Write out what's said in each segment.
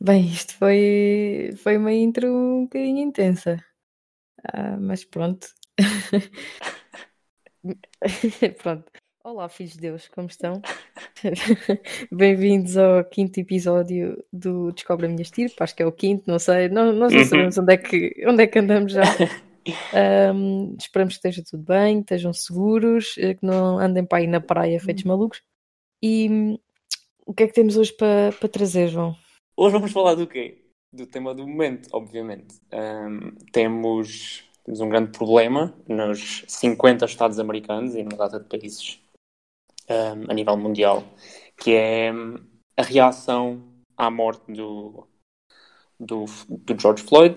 Bem, isto foi foi uma intro um bocadinho intensa. Ah, mas pronto. Pronto. Olá, filhos de Deus, como estão? Bem-vindos ao quinto episódio do Descobre a Minha Estirpe. Acho que é o quinto, não sei. Não, nós não Uhum. sabemos onde é, que, onde é que andamos já. Ahm, esperamos que esteja tudo bem, que estejam seguros, eh, que não andem para aí na praia feitos malucos. E hum, o que é que temos hoje para para trazer, João? Hoje vamos falar do quê? Do tema do momento, obviamente. Ahm, temos, temos um grande problema nos 50 Estados americanos e numa data de países ahm, a nível mundial, que é a reação à morte do, do, do George Floyd.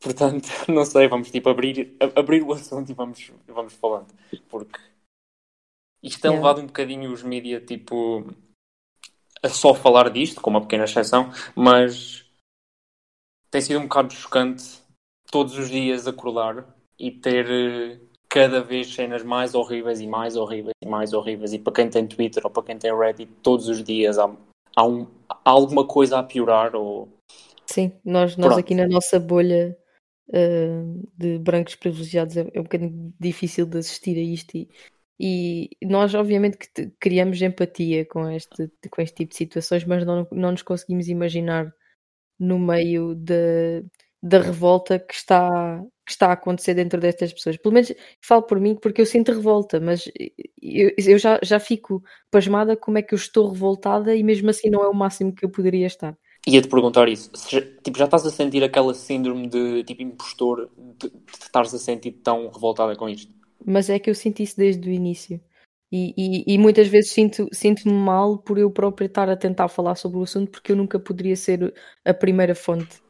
Portanto, não sei, vamos tipo abrir, abrir o assunto e vamos, vamos falando. Porque isto tem Yeah. levado um bocadinho os mídias tipo a só falar disto, com uma pequena exceção, mas tem sido um bocado chocante todos os dias acordar e ter eh, cada vez cenas mais horríveis e mais horríveis e mais horríveis. E para quem tem Twitter ou para quem tem Reddit, todos os dias há, há, um- há alguma coisa a piorar ou Sim, nós, nós Pronto. aqui na nossa bolha ah, de brancos privilegiados é, é um bocadinho difícil de assistir a isto e, e nós obviamente que criamos empatia com este, com este tipo de situações, mas não, não nos conseguimos imaginar no meio da, da revolta que está, que está a acontecer dentro destas pessoas. Pelo menos falo por mim porque eu sinto revolta, mas eu, eu já, já fico pasmada como é que eu estou revoltada e mesmo assim não é o máximo que eu poderia estar. Ia-te perguntar isso. Se tipo, já estás a sentir aquela síndrome de tipo impostor de, de estares a sentir tão revoltada com isto? Mas é que eu sinto isso desde o início. E, e, e muitas vezes sinto, sinto-me mal por eu própria estar a tentar falar sobre o assunto porque eu nunca poderia ser a primeira fonte.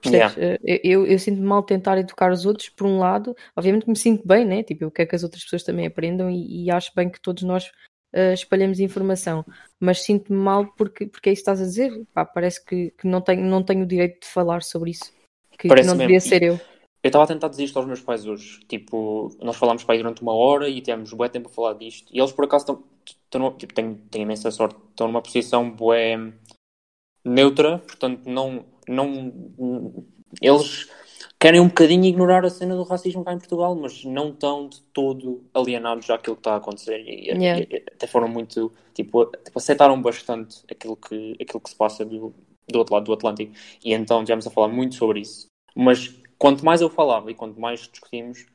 Percebes? Eh, Eu, eu, sinto-me mal tentar educar os outros, por um lado. Obviamente que me sinto bem, né? Tipo, eu quero que as outras pessoas também aprendam e, e acho bem que todos nós eh, espalhemos informação. Mas sinto-me mal porque, porque é isso que estás a dizer. Pá, parece que, que não, tenho, não tenho o direito de falar sobre isso. Que, que não mesmo. deveria ser eu. Eu estava a tentar dizer isto aos meus pais hoje. Tipo, nós falámos para aí durante uma hora e temos bué tempo a falar disto. E eles, por acaso, estão, tipo, têm, têm imensa sorte. Estão numa posição bué neutra. Portanto, não, não... Eles querem um bocadinho ignorar a cena do racismo cá em Portugal, mas não estão de todo alienados àquilo que está a acontecer. E, Yeah. e- até foram muito... Tipo, tipo, aceitaram bastante aquilo que, aquilo que se passa do, do outro lado do Atlântico. E então, tivemos a falar muito sobre isso. Mas quanto mais eu falava e quanto mais discutimos,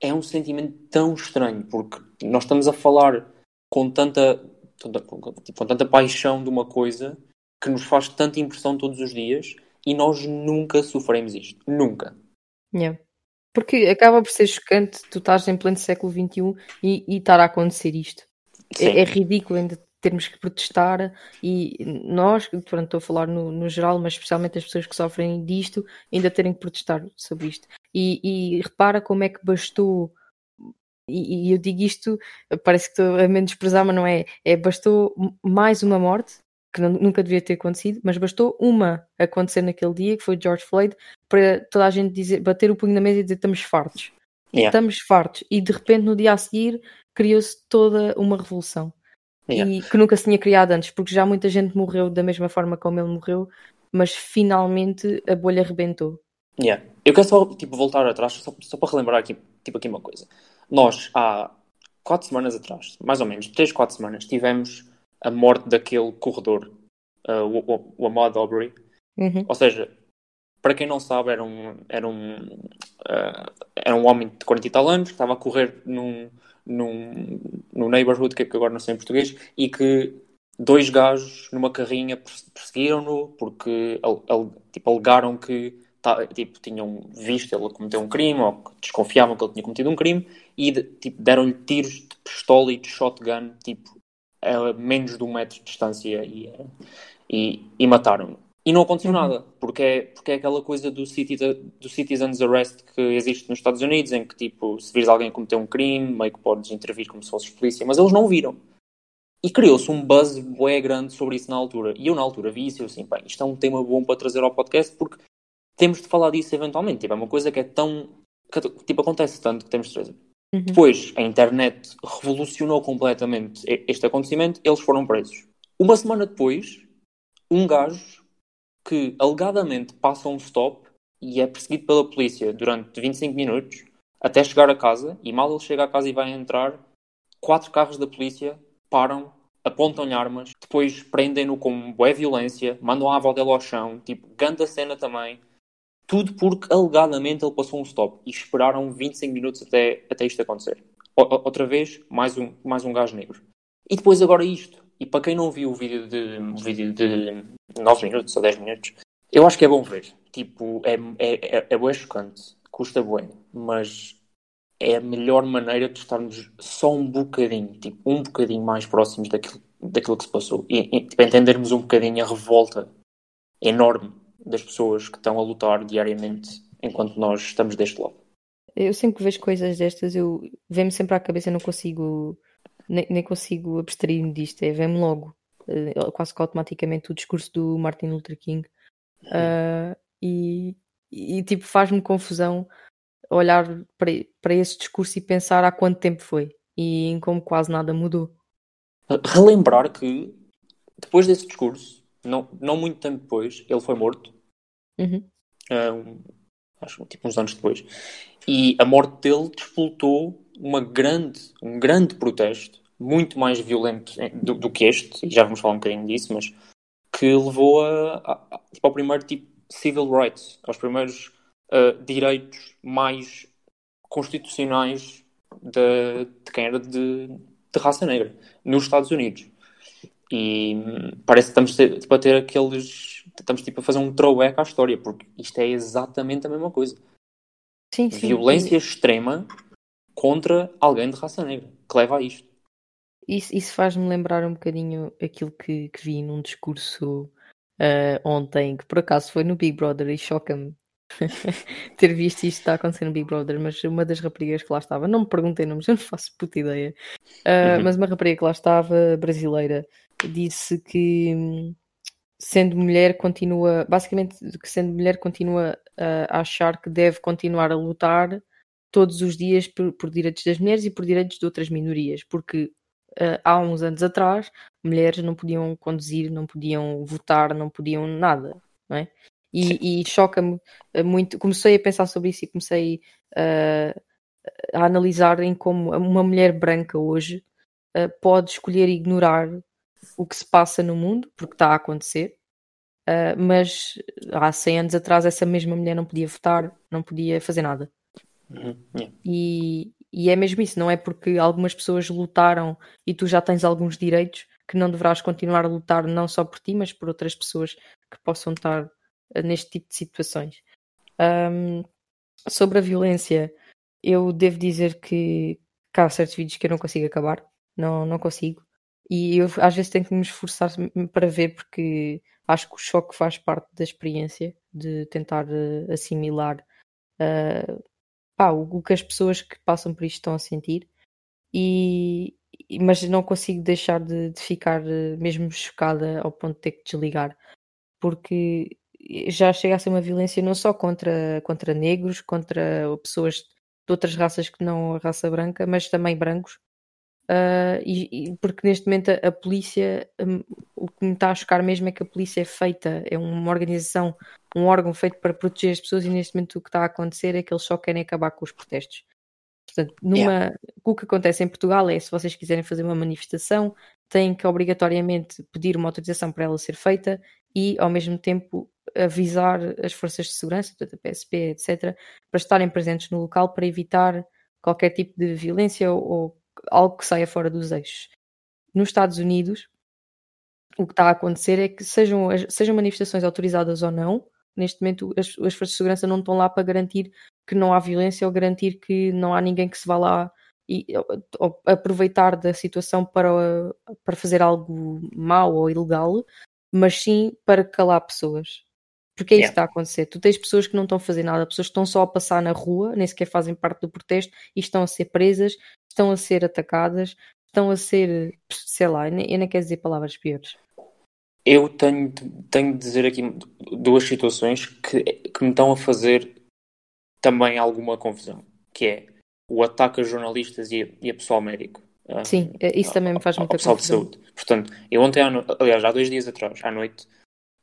é um sentimento tão estranho, porque nós estamos a falar com tanta, tanta- com, tipo, com tanta paixão de uma coisa que nos faz tanta impressão todos os dias e nós nunca sofremos isto. Nunca. Yeah. Porque acaba por ser chocante tu estás em pleno século XXI e, e estar a acontecer isto. É, é ridículo ainda termos que protestar e nós, pronto, estou a falar no, no geral, mas especialmente as pessoas que sofrem disto, ainda terem que protestar sobre isto. E, e repara como é que bastou, e, e eu digo isto, parece que estou a menosprezar, mas não é, é bastou mais uma morte, que não- nunca devia ter acontecido, mas bastou uma acontecer naquele dia, que foi George Floyd, para toda a gente dizer, bater o punho na mesa e dizer estamos fartos. Yeah. Estamos fartos. E de repente no dia a seguir criou-se toda uma revolução. Yeah. E que nunca se tinha criado antes, porque já muita gente morreu da mesma forma como ele morreu, mas finalmente a bolha rebentou. Yeah. Eu quero só tipo, voltar atrás, só, só para relembrar aqui, tipo, aqui uma coisa. Nós, há quatro semanas atrás, mais ou menos, três, quatro semanas, tivemos a morte daquele corredor, uh, o, o, o Ahmaud Arbery. Uhum. Ou seja, para quem não sabe, era um, era um, uh, era um homem de 40 e tal anos que estava a correr num, num, num neighborhood, que que agora não sei em português, e que dois gajos numa carrinha perse- perseguiram-no porque tipo, alegaram que tipo, tinham visto ele cometer um crime ou que desconfiavam que ele tinha cometido um crime e tipo, deram-lhe tiros de pistola e de shotgun tipo, a menos de um metro de distância e, e, e mataram-no. E não aconteceu Uhum. nada, porque é, porque é aquela coisa do, citizen, do citizen's arrest que existe nos Estados Unidos, em que, tipo, se vires alguém cometer um crime, meio que podes intervir como se fosses polícia, mas eles não viram. E criou-se um buzz bué grande sobre isso na altura. E eu, na altura, vi isso e eu assim, bem, isto é um tema bom para trazer ao podcast, porque temos de falar disso eventualmente. Tipo, é uma coisa que é tão... Que, tipo, acontece tanto que temos de trazer. Uhum. Depois, a internet revolucionou completamente este acontecimento, eles foram presos. Uma semana depois, um gajo que alegadamente passa um stop e é perseguido pela polícia durante 25 minutos até chegar a casa e mal ele chega a casa e vai entrar, quatro carros da polícia param, apontam-lhe armas, depois prendem-no com boa violência, mandam a avó dele ao chão, tipo, ganda cena também. Tudo porque alegadamente ele passou um stop e esperaram 25 minutos até, até isto acontecer. O, outra vez, mais um, mais um gajo negro. E depois agora isto. E para quem não viu o vídeo de, o vídeo de 9 minutos ou 10 minutos, eu acho que é bom ver. Tipo, é, é, é, é bué chocante. Custa bué. Mas é a melhor maneira de estarmos só um bocadinho, tipo, um bocadinho mais próximos daquilo, daquilo que se passou. E, e tipo, entendermos um bocadinho a revolta enorme das pessoas que estão a lutar diariamente enquanto nós estamos deste lado. Eu sempre que vejo coisas destas, eu vem-me sempre à cabeça, não consigo nem, nem consigo abstrair-me disto, é vem-me logo, uh, quase que automaticamente o discurso do Martin Luther King uh, e, e tipo faz-me confusão olhar para, para esse discurso e pensar há quanto tempo foi e em como quase nada mudou. Relembrar que depois desse discurso, não, não muito tempo depois, ele foi morto. Uhum. Um, acho tipo uns anos depois. E a morte dele despoltou uma grande, um grande protesto, muito mais violento do, do, que este, e já vamos falar um bocadinho disso, mas que levou a, a, tipo, ao primeiro tipo civil rights, aos primeiros uh, direitos mais constitucionais de, de quem era de, de, raça negra nos Estados Unidos. E hum, parece que estamos tipo, a ter aqueles. Estamos tipo, a fazer um throwback à história, porque isto é exatamente a mesma coisa. Sim, sim. Violência extrema contra alguém de raça negra, que leva a isto. Isso, isso faz-me lembrar um bocadinho aquilo que, que vi num discurso uh, ontem, que por acaso foi no Big Brother e choca-me ter visto isto está acontecendo no Big Brother, mas uma das raparigas que lá estava, não me perguntei nomes, eu não faço puta ideia, uh, uhum. mas uma rapariga que lá estava, brasileira, disse que sendo mulher continua, basicamente que sendo mulher continua a achar que deve continuar a lutar todos os dias por, por direitos das mulheres e por direitos de outras minorias, porque uh, há uns anos atrás mulheres não podiam conduzir, não podiam votar, não podiam nada, não é? E, e choca-me ah, muito. Comecei a pensar sobre isso e comecei uh, a analisar em como uma mulher branca hoje uh, pode escolher ignorar o que se passa no mundo, porque está a acontecer, mas há 100 anos atrás essa mesma mulher não podia votar, não podia fazer nada. Uhum. Yeah. E, e é mesmo isso, não é porque algumas pessoas lutaram e tu já tens alguns direitos que não deverás continuar a lutar não só por ti, mas por outras pessoas que possam estar eh, neste tipo de situações. Um, sobre a violência, eu devo dizer que, que há certos vídeos que eu não consigo acabar, não, não consigo. E eu às vezes tenho que me esforçar para ver, porque acho que o choque faz parte da experiência de tentar uh, assimilar uh, pá, o, o, que as pessoas que passam por isto estão a sentir, e, mas não consigo deixar de, de ficar uh, mesmo chocada ao ponto de ter que desligar, porque já chega a ser uma violência não só contra, contra negros, contra pessoas de outras raças que não a raça branca, mas também brancos. Uh, e, e, porque neste momento a, a polícia, um, o que me está a chocar mesmo é que a polícia é feita, é uma organização um órgão feito para proteger as pessoas e neste momento o que está a acontecer é que eles só querem acabar com os protestos. Portanto, numa, yeah. o que acontece em Portugal é se vocês quiserem fazer uma manifestação, têm que obrigatoriamente pedir uma autorização para ela ser feita e ao mesmo tempo avisar as forças de segurança, portanto a PSP, etc., para estarem presentes no local para evitar qualquer tipo de violência ou, ou algo que saia fora dos eixos. Nos Estados Unidos, o que está a acontecer é que sejam, sejam manifestações autorizadas ou não, neste momento as, as forças de segurança não estão lá para garantir que não há violência ou garantir que não há ninguém que se vá lá e ou, aproveitar da situação para, para fazer algo mau ou ilegal, mas sim para calar pessoas. Porque é isso yeah. que está a acontecer. Tu tens pessoas que não estão a fazer nada, pessoas que estão só a passar na rua, nem sequer fazem parte do protesto e estão a ser presas, estão a ser atacadas, estão a ser, sei lá, eu nem, quero dizer palavras piores. Eu tenho, tenho de dizer aqui duas situações que, que me estão a fazer também alguma confusão, que é o ataque a jornalistas e a, e a pessoal médico. Ah, Sim, isso também me faz muita pessoal confusão. de saúde. Portanto, eu ontem, aliás, há dois dias atrás, à noite,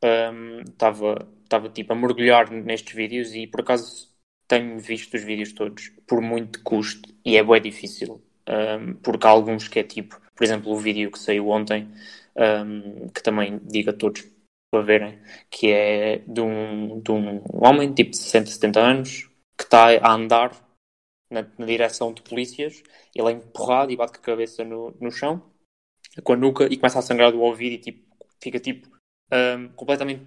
estava um, tipo a mergulhar nestes vídeos e por acaso tenho visto os vídeos todos por muito custo e é bem difícil. Um, porque há alguns que é tipo, por exemplo, o vídeo que saiu ontem um, que também diga a todos para verem, que é de um, de um homem tipo de 60, 70 anos que está a andar na, na, direção de polícias, ele é empurrado e bate com a cabeça no, no chão, com a nuca, e começa a sangrar do ouvido e tipo, fica tipo um, completamente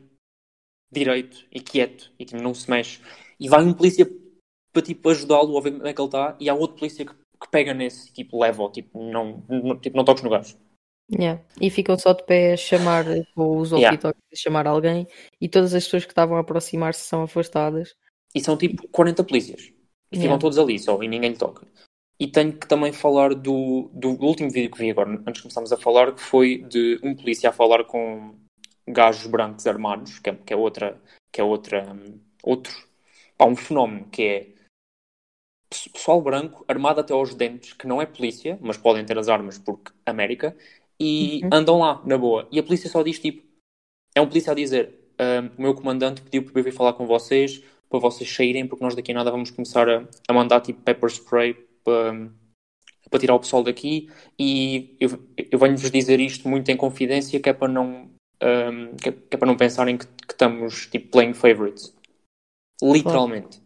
direito e quieto e tipo, não se mexe. E vai um polícia para tipo, ajudá-lo a ver como é que ele está, e há outro polícia que, que pega nesse tipo, leva-o, tipo, não, não, tipo, não toques no gajo. Yeah. E ficam só de pé a chamar com os walkie yeah. a chamar alguém e todas as pessoas que estavam a aproximar-se são afastadas. E são tipo 40 polícias. E ficam yeah. todos ali só e ninguém lhe toca. E tenho que também falar do, do último vídeo que vi agora, antes de começarmos a falar, que foi de um polícia a falar com gajos brancos armados, que é, que é outra, que é outra, um, outro, pá, um fenómeno que é pessoal branco armado até aos dentes, que não é polícia, mas podem ter as armas porque América, e uhum. andam lá, na boa. E a polícia só diz tipo, é um polícia a dizer, um, o meu comandante pediu para eu vir falar com vocês, para vocês saírem, porque nós daqui a nada vamos começar a, a mandar tipo pepper spray para, para tirar o pessoal daqui e eu, eu venho-vos dizer isto muito em confidência que é para não um, que, é, que, é, para não pensarem que, que, estamos tipo playing favorites. Literalmente.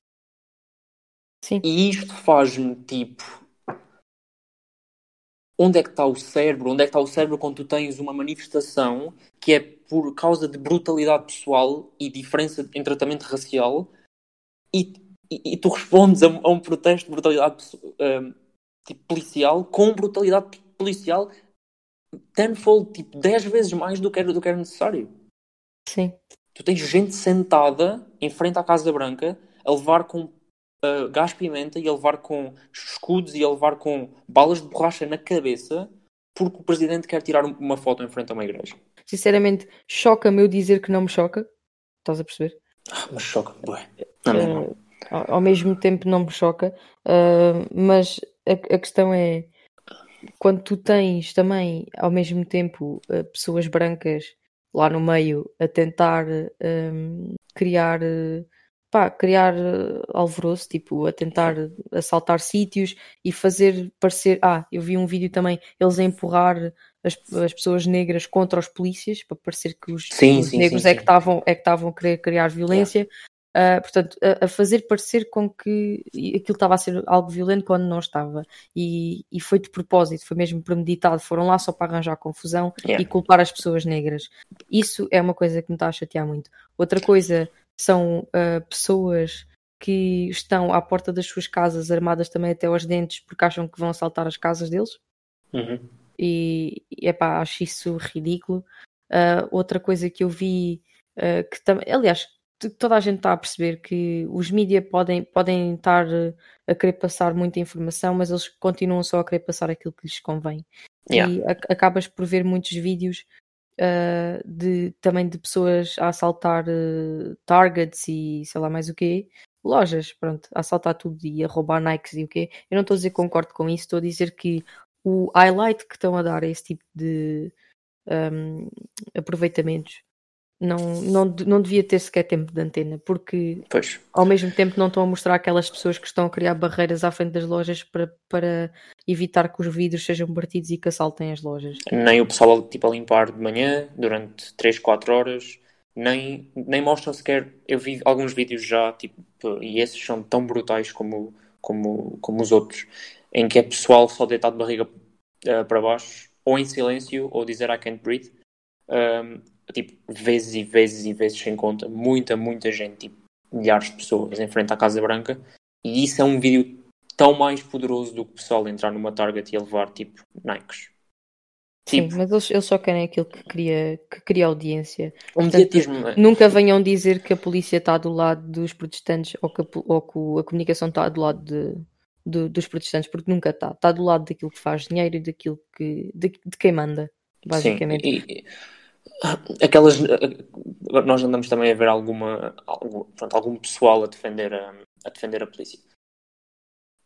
Sim. e isto faz-me tipo onde é que está o cérebro? Onde é que está o cérebro quando tu tens uma manifestação que é por causa de brutalidade pessoal e diferença em tratamento racial e, e, e tu respondes a, a, um protesto de brutalidade um, tipo, policial com brutalidade policial tenfold, tipo 10 vezes mais do que, era, do que era necessário. Sim. Tu tens gente sentada em frente à Casa Branca a levar com uh, gás pimenta e a levar com escudos e a levar com balas de borracha na cabeça porque o presidente quer tirar uma foto em frente a uma igreja. Sinceramente, choca-me eu dizer que não me choca. Estás a perceber? Ah, mas choca, ué. Uh, ao, ao, mesmo tempo não me choca, uh, mas a, a, questão é quando tu tens também ao mesmo tempo uh, pessoas brancas lá no meio a tentar um, criar pá, criar alvoroço, tipo, a tentar assaltar sítios e fazer parecer. Ah, eu vi um vídeo também, eles a empurrar as, as pessoas negras contra os polícias, para parecer que os, sim, os sim, negros sim, é que estavam é que estavam a querer criar violência. Uh, portanto, a, a, fazer parecer com que aquilo estava a ser algo violento quando não estava. E, e foi de propósito, foi mesmo premeditado. Foram lá só para arranjar confusão yeah. e culpar as pessoas negras. Isso é uma coisa que me está a chatear muito. Outra coisa são uh, pessoas que estão à porta das suas casas armadas também até aos dentes porque acham que vão assaltar as casas deles. Uhum. E, epá, acho isso ridículo. Uh, outra coisa que eu vi, uh, que também, aliás, toda a gente está a perceber que os mídias podem, podem estar a querer passar muita informação, mas eles continuam só a querer passar aquilo que lhes convém. Yeah. E a, acabas por ver muitos vídeos uh, de, também de pessoas a assaltar uh, targets e sei lá mais o quê. Lojas, pronto, a assaltar tudo e a roubar Nikes e o quê. Eu não estou a dizer que concordo com isso, estou a dizer que o highlight que estão a dar a esse tipo de um, aproveitamentos não, não, não devia ter sequer tempo de antena, porque pois. ao mesmo tempo não estão a mostrar aquelas pessoas que estão a criar barreiras à frente das lojas para, para evitar que os vidros sejam partidos e que assaltem as lojas. Nem o pessoal tipo, a limpar de manhã durante 3, 4 horas, nem, nem mostram sequer. Eu vi alguns vídeos já, tipo, e esses são tão brutais como, como, como os outros, em que é pessoal só deitado de barriga uh, para baixo, ou em silêncio, ou dizer I can't breathe. Um, tipo, vezes e vezes e vezes sem conta, muita, muita gente, tipo, milhares de pessoas em frente à Casa Branca, e isso é um vídeo tão mais poderoso do que o pessoal entrar numa Target e levar, tipo, Nikes. Sim, tipo, mas eles, eles, só querem aquilo que cria, que cria audiência. Um mediatismo. É? Nunca venham dizer que a polícia está do lado dos protestantes ou que a, ou que a comunicação está do lado de, de, dos protestantes, porque nunca está. Está do lado daquilo que faz dinheiro e daquilo que. de, de quem manda, basicamente. Sim, e, aquelas nós andamos também a ver alguma algum, pronto, algum pessoal a defender a, a, defender a polícia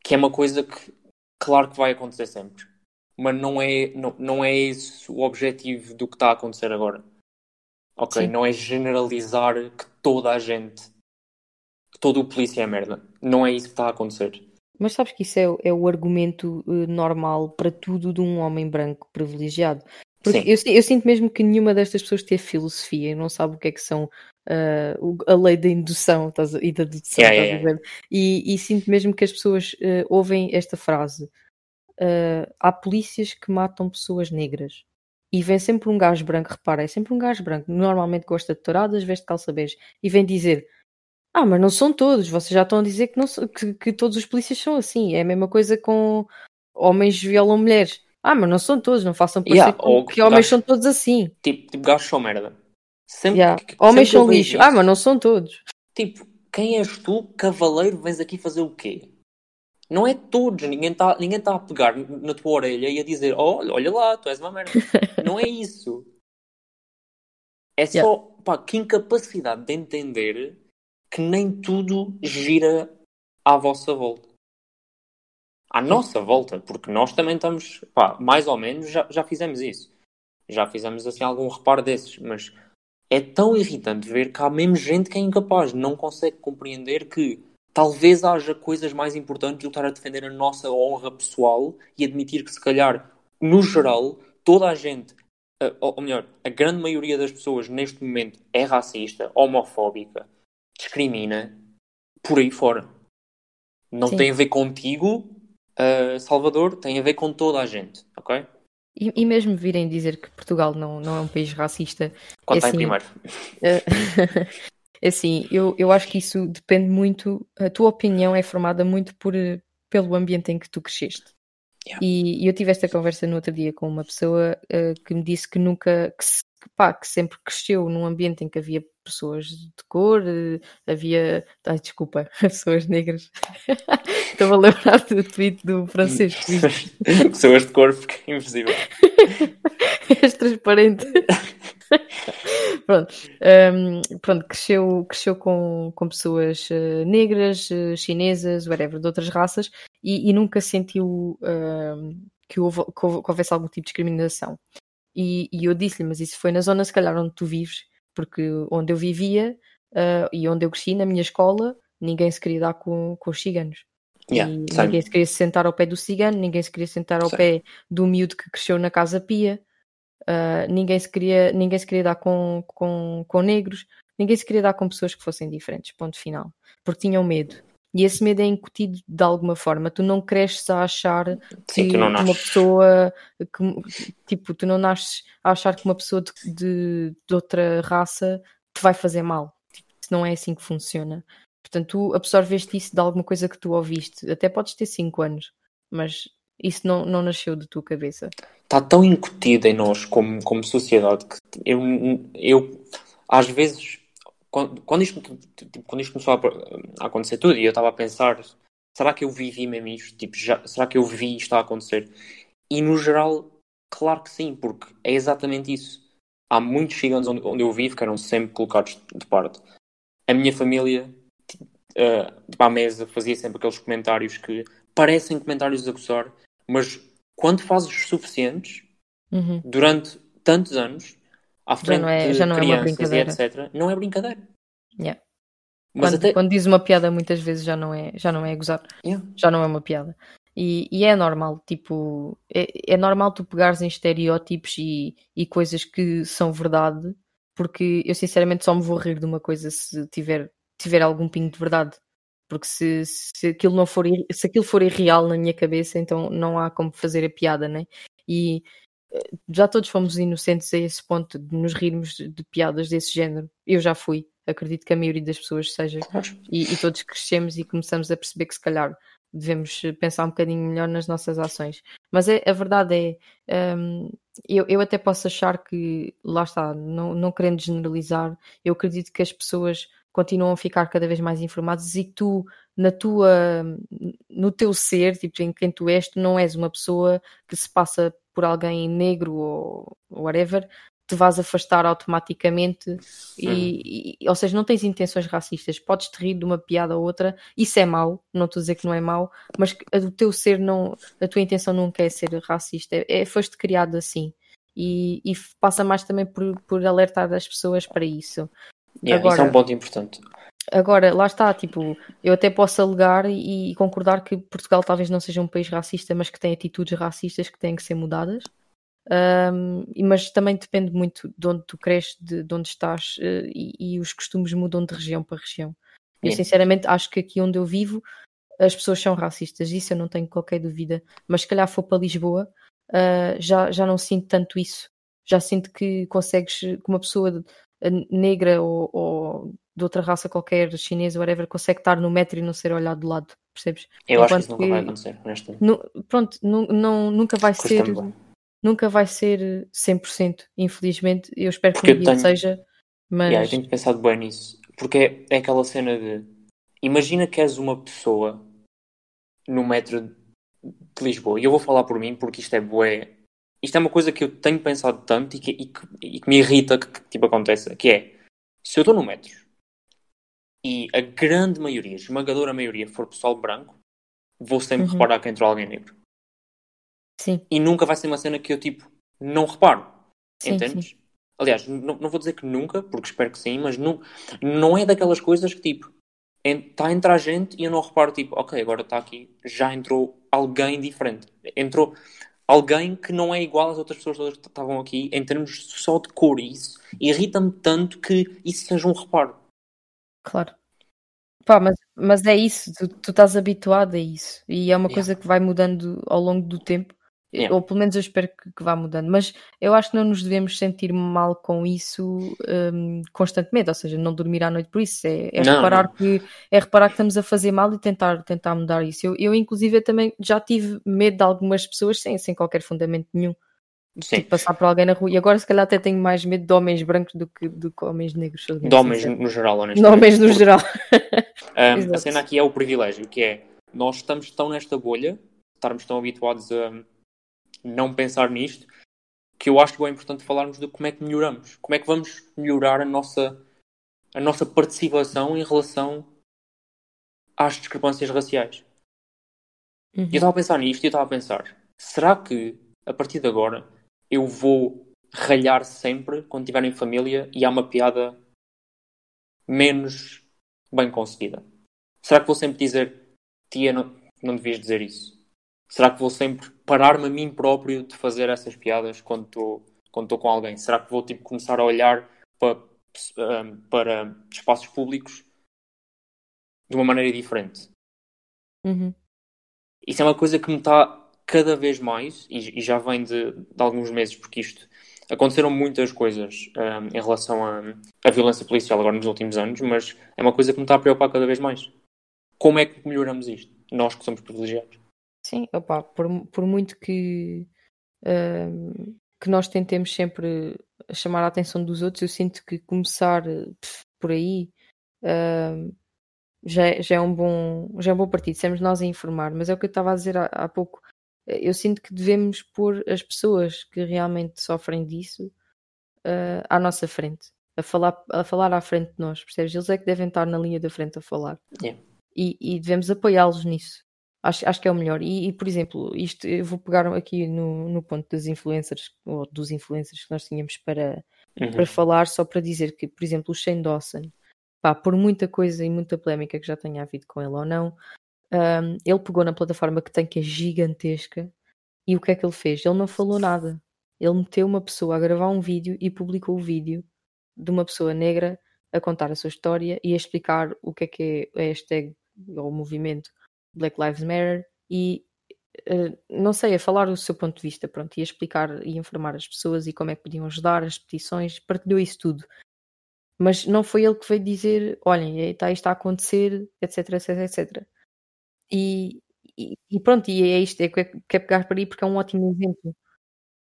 que é uma coisa que claro que vai acontecer sempre mas não é não, não é esse o objetivo do que está a acontecer agora Ok? Sim. Não é generalizar que toda a gente, que todo o polícia é merda. Não é isso que está a acontecer. Mas sabes que isso é, é o argumento uh, normal para tudo de um homem branco privilegiado. Porque eu, eu, sinto mesmo que nenhuma destas pessoas tem filosofia e não sabe o que é que são uh, a lei da indução estás, e da dedução. Yeah, yeah, yeah. E, e, sinto mesmo que as pessoas uh, ouvem esta frase: há polícias que matam pessoas negras. E vem sempre um gajo branco, repara, é sempre um gajo branco, normalmente gosta de touradas, veste calça bege, e vem dizer: Ah, mas não são todos, vocês já estão a dizer que, não, que, que todos os polícias são assim. É a mesma coisa com homens violam mulheres. Ah, mas não são todos, não façam parecer Yeah, que, ou que homens gajos- são todos assim. Tipo, tipo gajos são merda. Sempre, Yeah. que- Homens sempre eu são lixo. isso. Ah, mas não são todos. Tipo, quem és tu, cavaleiro, vens aqui fazer o quê? Não é todos, ninguém está ninguém tá a pegar na tua orelha e a dizer: olha, olha lá, tu és uma merda. não é isso. É só, pá, que incapacidade de entender que nem tudo gira à vossa volta. À nossa volta, porque nós também estamos, pá, mais ou menos já, já fizemos isso. Já fizemos assim algum reparo desses, mas é tão irritante ver que há mesmo gente que é incapaz, não consegue compreender que talvez haja coisas mais importantes do que estar a defender a nossa honra pessoal e admitir que se calhar, no geral, toda a gente, ou ou melhor, a grande maioria das pessoas neste momento é racista, homofóbica, discrimina, por aí fora. Não Sim. tem a ver contigo, eh, Salvador, tem a ver com toda a gente, ok? E, e mesmo virem dizer que Portugal não, não é um país racista, Quando É está em assim, primeiro. eh, assim, eu, eu acho que isso depende muito, a tua opinião é formada muito por, eh, pelo ambiente em que tu cresceste. Yeah. E, e eu tive esta conversa no outro dia com uma pessoa eh, que me disse que nunca, que, se- que, pá, que sempre cresceu num ambiente em que havia pessoas de cor, eh, havia, ai, desculpa, pessoas negras. Estou a lembrar do tweet do viste. Pessoas de cor porque é invisível. És transparente. pronto, hum, pronto, cresceu, cresceu com, com pessoas eh, negras, eh, chinesas, whatever, de outras raças, e, e nunca sentiu hum, que, houve, que houve- que houvesse algum tipo de discriminação. E, e eu disse-lhe, mas isso foi na zona, se calhar, onde tu vives, porque onde eu vivia ah, e onde eu cresci, na minha escola, ninguém se queria dar com, com os ciganos. Yeah, E ninguém se queria sentar ao pé do cigano, ninguém se queria sentar ao Sim. pé do miúdo que cresceu na Casa Pia, ah, ninguém, se queria, ninguém se queria dar com, com, com negros, ninguém se queria dar com pessoas que fossem diferentes, ponto final, porque tinham medo. E esse medo é incutido de alguma forma. Tu não cresces a achar que Sim, não uma pessoa, que, tipo, tu não nasces a achar que uma pessoa de, de, de outra raça te vai fazer mal. Não é assim que funciona. Portanto, tu absorveste isso de alguma coisa que tu ouviste. Até podes ter 5 anos, mas isso não, não nasceu da tua cabeça. está tão incutido em nós como, como sociedade que eu, eu às vezes quando, quando, isto, tipo, quando isto começou a, a acontecer tudo e eu estava a pensar será que eu vivi mesmo isto? Tipo, já, será que eu vi isto a acontecer? E no geral, claro que sim, porque é exatamente isso. Há muitos ciganos onde, onde eu vivo que eram sempre colocados de parte. A minha família, tipo, uh, tipo, à mesa, fazia sempre aqueles comentários que parecem comentários a gozar, mas quando fazes os suficientes, Uhum. durante tantos anos, à frente não é- já não é uma brincadeira. etc., não é brincadeira. Yeah. Quando, até. quando diz uma piada, muitas vezes já não é, já não é gozar, Yeah. já não é uma piada. E, e é normal, tipo, é, é normal tu pegares em estereótipos e, e coisas que são verdade, porque eu sinceramente só me vou rir de uma coisa se tiver, tiver algum pingo de verdade. Porque se, se, aquilo não for, se aquilo for irreal na minha cabeça, então não há como fazer a piada, né? E já todos fomos inocentes a esse ponto de nos rirmos de, piadas desse género. Eu já fui, acredito que a maioria das pessoas seja e, e todos crescemos e começamos a perceber que se calhar devemos pensar um bocadinho melhor nas nossas ações. Mas é, a verdade é, hum, eu, eu até posso achar que, lá está, não, não querendo generalizar, eu acredito que as pessoas continuam a ficar cada vez mais informadas e que tu, na tua, no teu ser, tipo, em quem tu és, tu não és uma pessoa que se passa por alguém negro ou whatever, te vais afastar automaticamente e, e- ou seja, não tens intenções racistas, podes te rir de uma piada ou outra, isso é mau, não estou a dizer que não é mau, mas do teu ser não, a tua intenção nunca é ser racista, é, é foste criado assim. E, e passa mais também por, por alertar as pessoas para isso. Yeah, Agora, isso é um ponto importante. Agora, lá está, tipo, eu até posso alegar e, e, concordar que Portugal talvez não seja um país racista, mas que tem atitudes racistas que têm que ser mudadas. Um, mas também depende muito de onde tu cresces, de, de onde estás, uh, e, e, os costumes mudam de região para região. Eu sinceramente acho que aqui onde eu vivo as pessoas são racistas, isso eu não tenho qualquer dúvida. Mas se calhar for para Lisboa, uh, já, já não sinto tanto isso. Já sinto que consegues, que uma pessoa negra ou, ou de outra raça qualquer, chinesa, whatever, consegue estar no metro e não ser olhado de lado, percebes? Eu Enquanto acho que isso nunca que, vai acontecer, honestamente. Pronto, nu, não, nunca vai ser. Nunca vai ser 100%, infelizmente. Eu espero que um tenho... seja. Mas... Yeah, eu tenho pensado bem nisso. Porque é, é aquela cena de. Imagina que és uma pessoa no metro de Lisboa. E eu vou falar por mim porque isto é bué. Isto é uma coisa que eu tenho pensado tanto e que, e que, e que me irrita que, que tipo aconteça. Que é, se eu estou no metro e a grande maioria, a esmagadora maioria, for pessoal branco, vou sempre uhum. reparar que entrou alguém negro. Sim. E nunca vai ser uma cena que eu, tipo, não reparo. Sim, Entendes? Sim. Aliás, não, não vou dizer que nunca, porque espero que sim, mas não, não é daquelas coisas que, tipo, está a entrar gente e eu não reparo, tipo, ok, agora está aqui, já entrou alguém diferente. Entrou alguém que não é igual às outras pessoas todas que estavam aqui, em termos só de cor. E isso irrita-me tanto que isso seja um reparo. Claro. Pá, mas, mas é isso, tu, tu estás habituado a isso. E é uma yeah. coisa que vai mudando ao longo do tempo. Yeah. Ou pelo menos eu espero que, que, vá mudando. Mas eu acho que não nos devemos sentir mal com isso um, constantemente, ou seja, não dormir à noite por isso. É, é não, reparar não. que é reparar que estamos a fazer mal e tentar, tentar mudar isso. Eu, eu, inclusive, também já tive medo de algumas pessoas sem, sem qualquer fundamento nenhum. Sim. Tipo, passar por alguém na rua. E agora, se calhar, até tenho mais medo de homens brancos do que de homens negros. De homens no geral, honestamente. De homens no geral. um, a cena aqui é o privilégio, que é nós estamos tão nesta bolha, estarmos tão habituados a não pensar nisto, que eu acho que é importante falarmos de como é que melhoramos. Como é que vamos melhorar a nossa, a nossa participação em relação às discrepâncias raciais. Uhum. Eu estava a pensar nisto e eu estava a pensar, será que a partir de agora eu vou ralhar sempre quando estiver em família e há uma piada menos bem conseguida? Será que vou sempre dizer tia, não, não devias dizer isso? Será que vou sempre parar-me a mim próprio de fazer essas piadas quando estou quando com alguém? Será que vou tipo, começar a olhar para, para espaços públicos de uma maneira diferente? Uhum. Isso é uma coisa que me está cada vez mais, e, e já vem de, de, alguns meses, porque isto aconteceram muitas coisas um, em relação à violência policial agora nos últimos anos, mas é uma coisa que me está a preocupar cada vez mais. Como é que melhoramos isto? Nós que somos privilegiados. Sim, opa, por, por muito que, uh, que nós tentemos sempre chamar a atenção dos outros, eu sinto que começar por aí uh, já, é, já, é um bom, já é um bom partido. Somos nós a informar, mas é o que eu estava a dizer há, há pouco. Eu sinto que devemos pôr as pessoas que realmente sofrem disso uh, à nossa frente, a falar, a falar à frente de nós, percebes? Eles é que devem estar na linha da frente a falar. Yeah. E, e devemos apoiá-los nisso. Acho, acho que é o melhor. E, e, por exemplo, isto eu vou pegar aqui no, no ponto das influencers, ou dos influencers que nós tínhamos para, uhum. para falar, só para dizer que, por exemplo, o Shane Dawson, pá, por muita coisa e muita polémica que já tenha havido com ele ou não, um, ele pegou na plataforma que tem, que é gigantesca, e o que é que ele fez? Ele não falou nada. Ele meteu uma pessoa a gravar um vídeo e publicou o vídeo de uma pessoa negra a contar a sua história e a explicar o que é que é a hashtag ou o movimento Black Lives Matter e uh, não sei, a falar o seu ponto de vista, pronto, e a explicar e informar as pessoas e como é que podiam ajudar, as petições, partilhou isso tudo. Mas não foi ele que veio dizer, olhem, está isto a acontecer, etc, etc, etc. E, e, e pronto, e é isto, é que quer pegar para aí porque é um ótimo exemplo.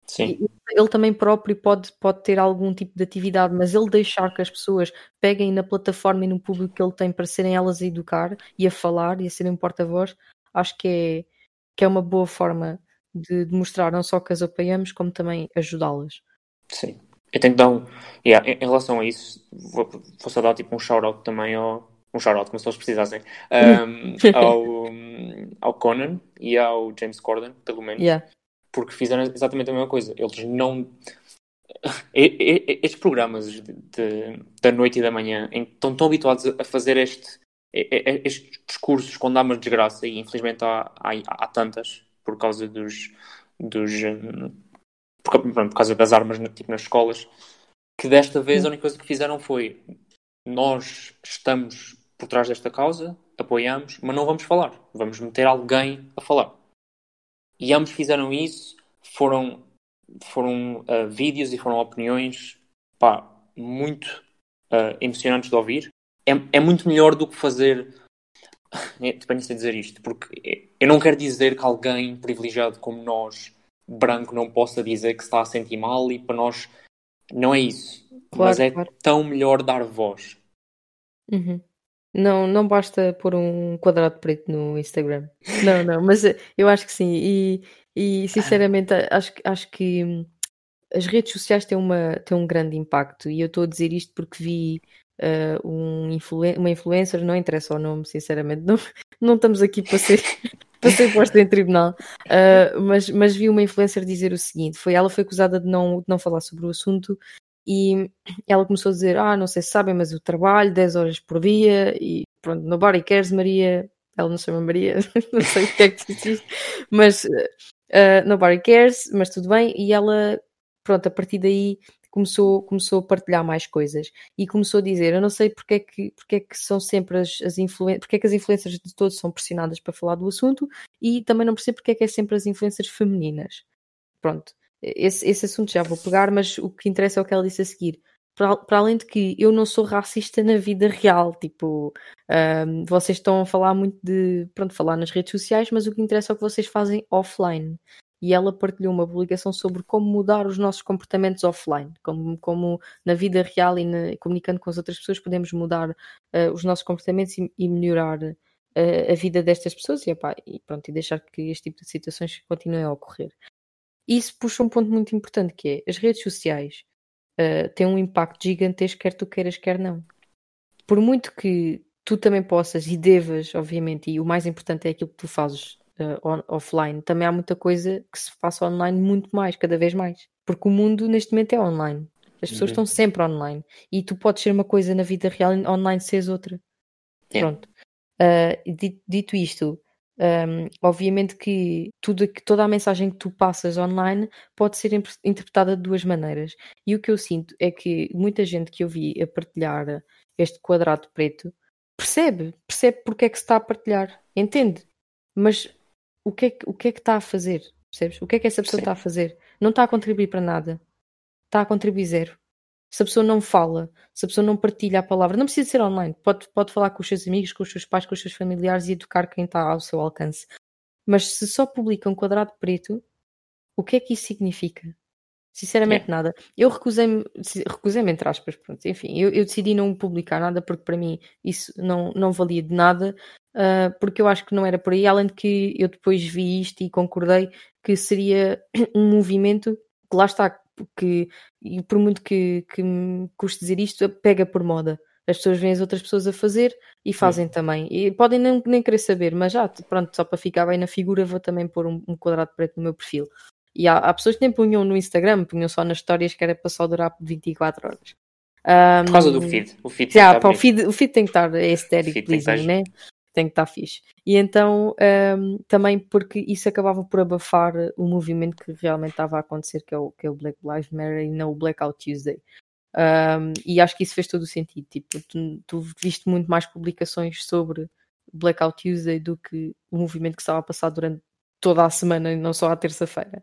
Sim. Ele também próprio pode, pode ter algum tipo de atividade, mas ele deixar que as pessoas peguem na plataforma e no público que ele tem para serem elas a educar e a falar e a serem um porta-voz, acho que é, que é uma boa forma de, de mostrar não só que as apoiamos, como também ajudá-las. Sim. Eu tenho que dar um. Yeah, em, em relação a isso, vou, vou só dar tipo um shout-out também ao. Um shout-out, como se eles precisassem. Um, ao, ao Conan e ao James Corden, pelo menos. Yeah porque fizeram exatamente a mesma coisa. Eles não. Estes programas de, de, da noite e da manhã estão tão habituados a fazer este, estes discursos quando há uma desgraça, e infelizmente há, há, há tantas por causa dos. dos por, por, causa das armas tipo, nas escolas, que desta vez a única coisa que fizeram foi nós estamos por trás desta causa, apoiamos, mas não vamos falar. Vamos meter alguém a falar. E ambos fizeram isso, foram, foram uh, vídeos e foram opiniões pá, muito uh, emocionantes de ouvir. É, é muito melhor do que fazer. É, depende de dizer isto, porque eu não quero dizer que alguém privilegiado como nós, branco, não possa dizer que se está a sentir mal e para nós não é isso. Claro, mas é claro. tão melhor dar voz. Uhum. Não, não basta pôr um quadrado preto no Instagram. Não, não, mas eh, eu acho que sim. E, e sinceramente acho, acho que hum, as redes sociais têm, uma, têm um grande impacto. E eu estou a dizer isto porque vi uh, um influ uma influencer, não interessa o nome, sinceramente, não, não estamos aqui para ser, para ser posta em tribunal, uh, mas, mas vi uma influencer dizer o seguinte: foi ela foi acusada de não, de não falar sobre o assunto e ela começou a dizer: Ah, não sei se sabem, mas eu trabalho 10 horas por dia e pronto, nobody cares, Maria. Ela não chama Maria, não sei o que é que disse, mas uh, nobody cares, mas tudo bem. E ela, pronto, a partir daí começou, começou a partilhar mais coisas e começou a dizer: Eu não sei porque é que, porque é que são sempre as, as influências, porque é que as influências de todos são pressionadas para falar do assunto e também não percebo porque é que é sempre as influências femininas. Pronto esse, esse assunto já vou pegar, mas o que interessa é o que ela disse a seguir. Para, além de que eu não sou racista na vida real, tipo, um, vocês estão a falar muito de, pronto, falar nas redes sociais, mas o que interessa é o que vocês fazem offline. E ela partilhou uma publicação sobre como mudar os nossos comportamentos offline, como, como na vida real e na, comunicando com as outras pessoas podemos mudar uh, os nossos comportamentos e, e melhorar uh, a vida destas pessoas e, e, pronto, e deixar que este tipo de situações continuem a ocorrer isso puxa um ponto muito importante que é as redes sociais uh, têm um impacto gigantesco, quer tu queiras, quer não. Por muito que tu também possas e devas, obviamente, e o mais importante é aquilo que tu fazes uh, on, offline, também há muita coisa que se passa online muito mais, cada vez mais. Porque o mundo neste momento é online. As pessoas uhum. estão sempre online. E tu podes ser uma coisa na vida real online seres outra. Yeah. Pronto. Uh, dito, dito isto, um, obviamente que tudo, toda a mensagem que tu passas online pode ser interpretada de duas maneiras. E o que eu sinto é que muita gente que eu vi a partilhar este quadrado preto percebe, percebe porque é que se está a partilhar, entende? Mas o que é que, o que, é que está a fazer? Percebes? O que é que essa pessoa Sim. está a fazer? Não está a contribuir para nada. Está a contribuir zero se a pessoa não fala, se a pessoa não partilha a palavra, não precisa ser online, pode, pode falar com os seus amigos, com os seus pais, com os seus familiares e educar quem está ao seu alcance. Mas se só publica um quadrado preto, o que é que isso significa? Sinceramente, é. nada. Eu recusei-me, recusei-me entre aspas, pronto, enfim, eu, eu, decidi não publicar nada porque para mim isso não, não valia de nada, uh, porque eu acho que não era por aí, além de que eu depois vi isto e concordei que seria um movimento que lá está, porque, e por muito que, que me custe dizer isto, pega por moda. As pessoas veem as outras pessoas a fazer e fazem também. E podem nem, nem querer saber, mas já, pronto, só para ficar bem na figura, vou também pôr um, um quadrado preto no meu perfil. E há, há, pessoas que nem punham no Instagram, punham só nas histórias que era para só durar 24 horas. Um, por causa do feed. O feed, já, o feed, o feed tem que estar aesthetic pleasing, né? Tem que estar fixe. E então, um, também porque isso acabava por abafar o movimento que realmente estava a acontecer, que é o, que é o Black Lives Matter e não o Blackout Tuesday. Um, e acho que isso fez todo o sentido. Tipo, tu, tu viste muito mais publicações sobre Blackout Tuesday do que o movimento que estava a passar durante toda a semana e não só à terça-feira.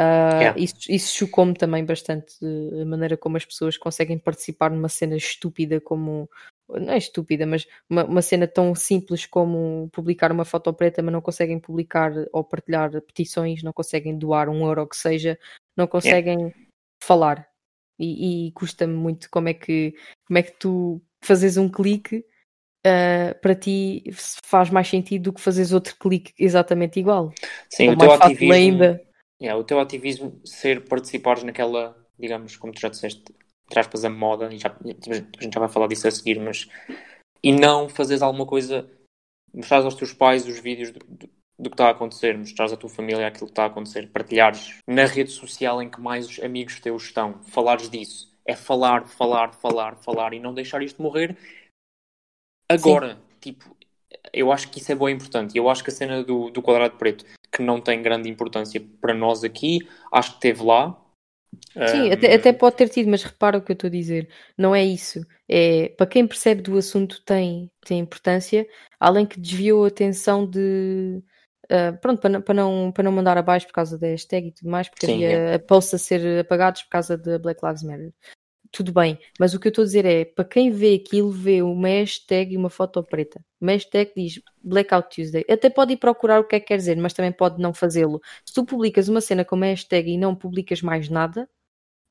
Uh, yeah. Isso, isso chocou-me também bastante a maneira como as pessoas conseguem participar numa cena estúpida como não é estúpida, mas uma, uma, cena tão simples como publicar uma foto preta, mas não conseguem publicar ou partilhar petições, não conseguem doar um euro que seja, não conseguem yeah. falar. E, e custa-me muito como é que como é que tu fazes um clique uh, para ti faz mais sentido do que fazes outro clique exatamente igual. Sim, Ou o teu ativismo ainda. Yeah, o teu ativismo ser participares naquela, digamos, como tu já disseste, entre aspas, a moda, e já, a gente já vai falar disso a seguir, mas e não fazeres alguma coisa, mostrares aos teus pais os vídeos do, do que está a acontecer, mostrares à tua família aquilo que está a acontecer, partilhares na rede social em que mais os amigos teus estão, falares disso. É falar, falar, falar, falar e não deixar isto morrer agora. Sim. Tipo, eu acho que isso é bom e importante. Eu acho que a cena do, do quadrado preto, que não tem grande importância para nós aqui, acho que teve lá. Sim, um... até, até pode ter tido, mas repara o que eu estou a dizer. Não é isso. É, para quem percebe do assunto tem, tem importância, além que desviou a atenção de. Uh, pronto, para, para, não, para não mandar abaixo por causa da hashtag e tudo mais, porque Sim, havia é. posts a ser apagados por causa da Black Lives Matter tudo bem, mas o que eu estou a dizer é, para quem vê aquilo, vê uma hashtag e uma foto preta. Uma hashtag diz Blackout Tuesday. Até pode ir procurar o que é que quer dizer, mas também pode não fazê-lo. Se tu publicas uma cena com uma hashtag e não publicas mais nada,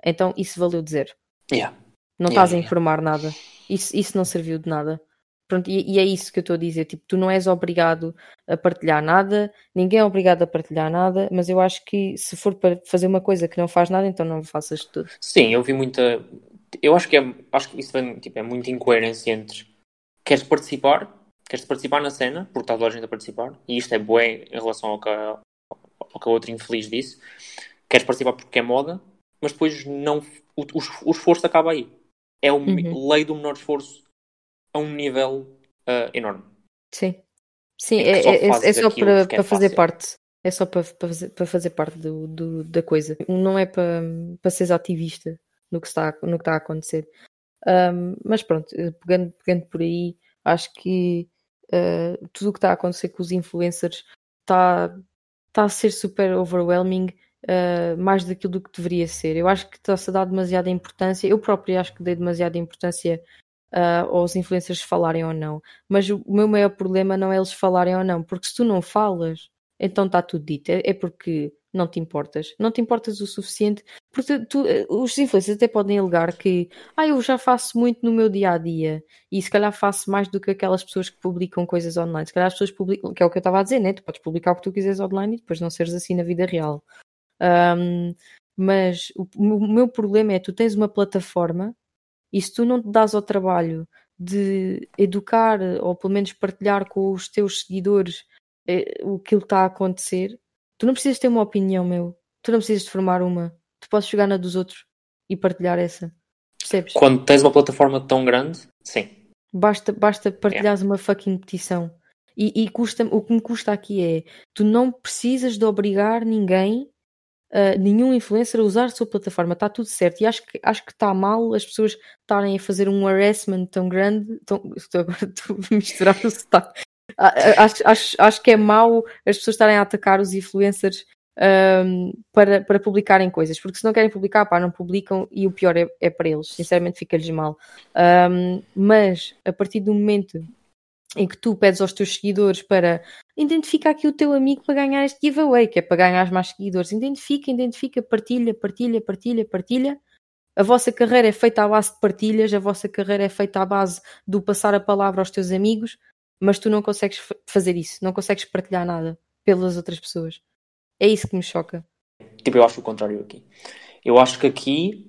então isso valeu dizer. Yeah. Não yeah, estás yeah. a informar nada. Isso, isso não serviu de nada. Pronto, e, e, é isso que eu estou a dizer. Tipo, tu não és obrigado a partilhar nada, ninguém é obrigado a partilhar nada, mas eu acho que se for para fazer uma coisa que não faz nada, então não faças tudo. Sim, eu vi muita eu acho que, é, acho que isso vem, tipo, é muito incoerência entre queres participar, queres participar na cena, porque está toda a gente a participar, e isto é bué em relação ao que, ao que a outra infeliz disse, queres participar porque é moda, mas depois não, o, o, o esforço acaba aí. É o uhum. lei do menor esforço a um nível uh, enorme. Sim. Sim, é, é, é, só para, para fazer parte. É só para, para, fazer, para fazer parte do, do, da coisa. Não é para, para seres ativista no que está, no que está a acontecer. Um, mas pronto, eh, pegando, pegando por aí, acho que uh, tudo o que está a acontecer com os influencers está, está a ser super overwhelming, uh, mais daquilo do que deveria ser. Eu acho que está-se a dar demasiada importância, eu próprio acho que dei demasiada importância uh, aos influencers falarem ou não. Mas o, o meu maior problema não é eles falarem ou não, porque se tu não falas, então está tudo dito. É, é porque não te importas. Não te importas o suficiente. Porque tu, eh, os influencers até podem alegar que ah, eu já faço muito no meu dia a dia e se calhar faço mais do que aquelas pessoas que publicam coisas online. Se calhar as pessoas publicam, que é o que eu estava a dizer, né? Tu podes publicar o que tu quiseres online e depois não seres assim na vida real. Um, mas o, o meu problema é tu tens uma plataforma e se tu não te dás ao trabalho de educar ou pelo menos partilhar com os teus seguidores eh, o que está a acontecer, Tu não precisas ter uma opinião, meu. Tu não precisas de formar uma. Tu podes chegar na dos outros e partilhar essa. Percebes? Quando tens uma plataforma tão grande, sim. Basta, basta partilhares uma fucking petição. E, e custa, o que me custa aqui é tu não precisas de obrigar ninguém, uh, nenhum influencer a usar a sua plataforma. Está tudo certo. E acho que acho que está mal as pessoas estarem a fazer um harassment tão grande. Tão, agora estou a misturar o sotaque acho, acho, acho que é mau as pessoas estarem a atacar os influencers um, para, para publicarem coisas, porque se não querem publicar, pá, não publicam e o pior é, é para eles, sinceramente fica-lhes mal. Um, mas a partir do momento em que tu pedes aos teus seguidores para identificar aqui o teu amigo para ganhar este giveaway, que é para ganhar mais seguidores, identifica, identifica, partilha, partilha, partilha, partilha. A vossa carreira é feita à base de partilhas, a vossa carreira é feita à base do passar a palavra aos teus amigos mas tu não consegues fazer isso, não consegues partilhar nada pelas outras pessoas. É isso que me choca. Tipo, eu acho o contrário aqui. Eu acho que aqui,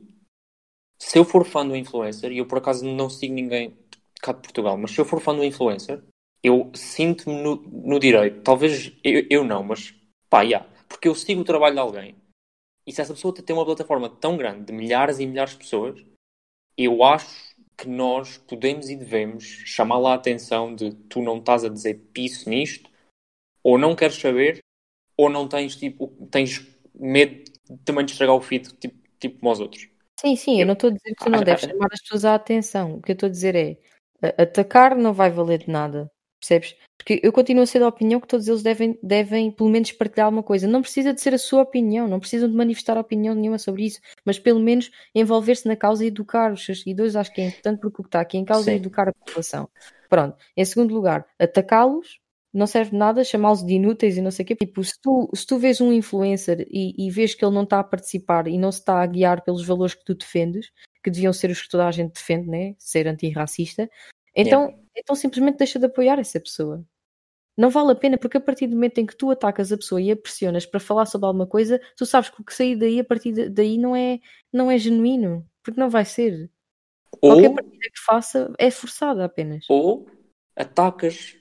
se eu for fã do influencer, e eu por acaso não sigo ninguém cá de Portugal, mas se eu for fã do influencer, eu sinto-me no, no, direito. Talvez eu, eu não, mas pá, yeah, porque eu sigo o trabalho de alguém. E se essa pessoa tem uma plataforma tão grande de milhares e milhares de pessoas, eu acho que nós podemos e devemos chamar lá a atenção de tu não estás a dizer piso nisto, ou não queres saber, ou não tens tipo, tens medo de também de estragar o feed tipo, tipo como aos outros. Sim, sim, eu, eu não estou a dizer que tu não deves chamar as pessoas à atenção. O que eu estou a dizer é atacar não vai valer de nada, percebes? Porque eu continuo a ser da opinião que todos eles devem, devem pelo menos partilhar alguma coisa. Não precisa de ser a sua opinião, não precisam de manifestar opinião nenhuma sobre isso, mas pelo menos envolver-se na causa e educar os seus seguidores. Acho que é importante porque o que está aqui em causa é Sim. é educar a população. Pronto. Em segundo lugar, atacá-los não serve de nada, chamá-los de inúteis e não sei o quê. Tipo, se tu, se tu vês um influencer e, e vês que ele não está a participar e não se está a guiar pelos valores que tu defendes, que deviam ser os que toda a gente defende, né? Ser antirracista, então, yeah. então simplesmente deixa de apoiar essa pessoa. Não vale a pena, porque a partir do momento em que tu atacas a pessoa e a pressionas para falar sobre alguma coisa, tu sabes que o que sair daí, a partir daí, não é, não é genuíno. Porque não vai ser. Ou, Qualquer partida que faça é forçada apenas. Ou atacas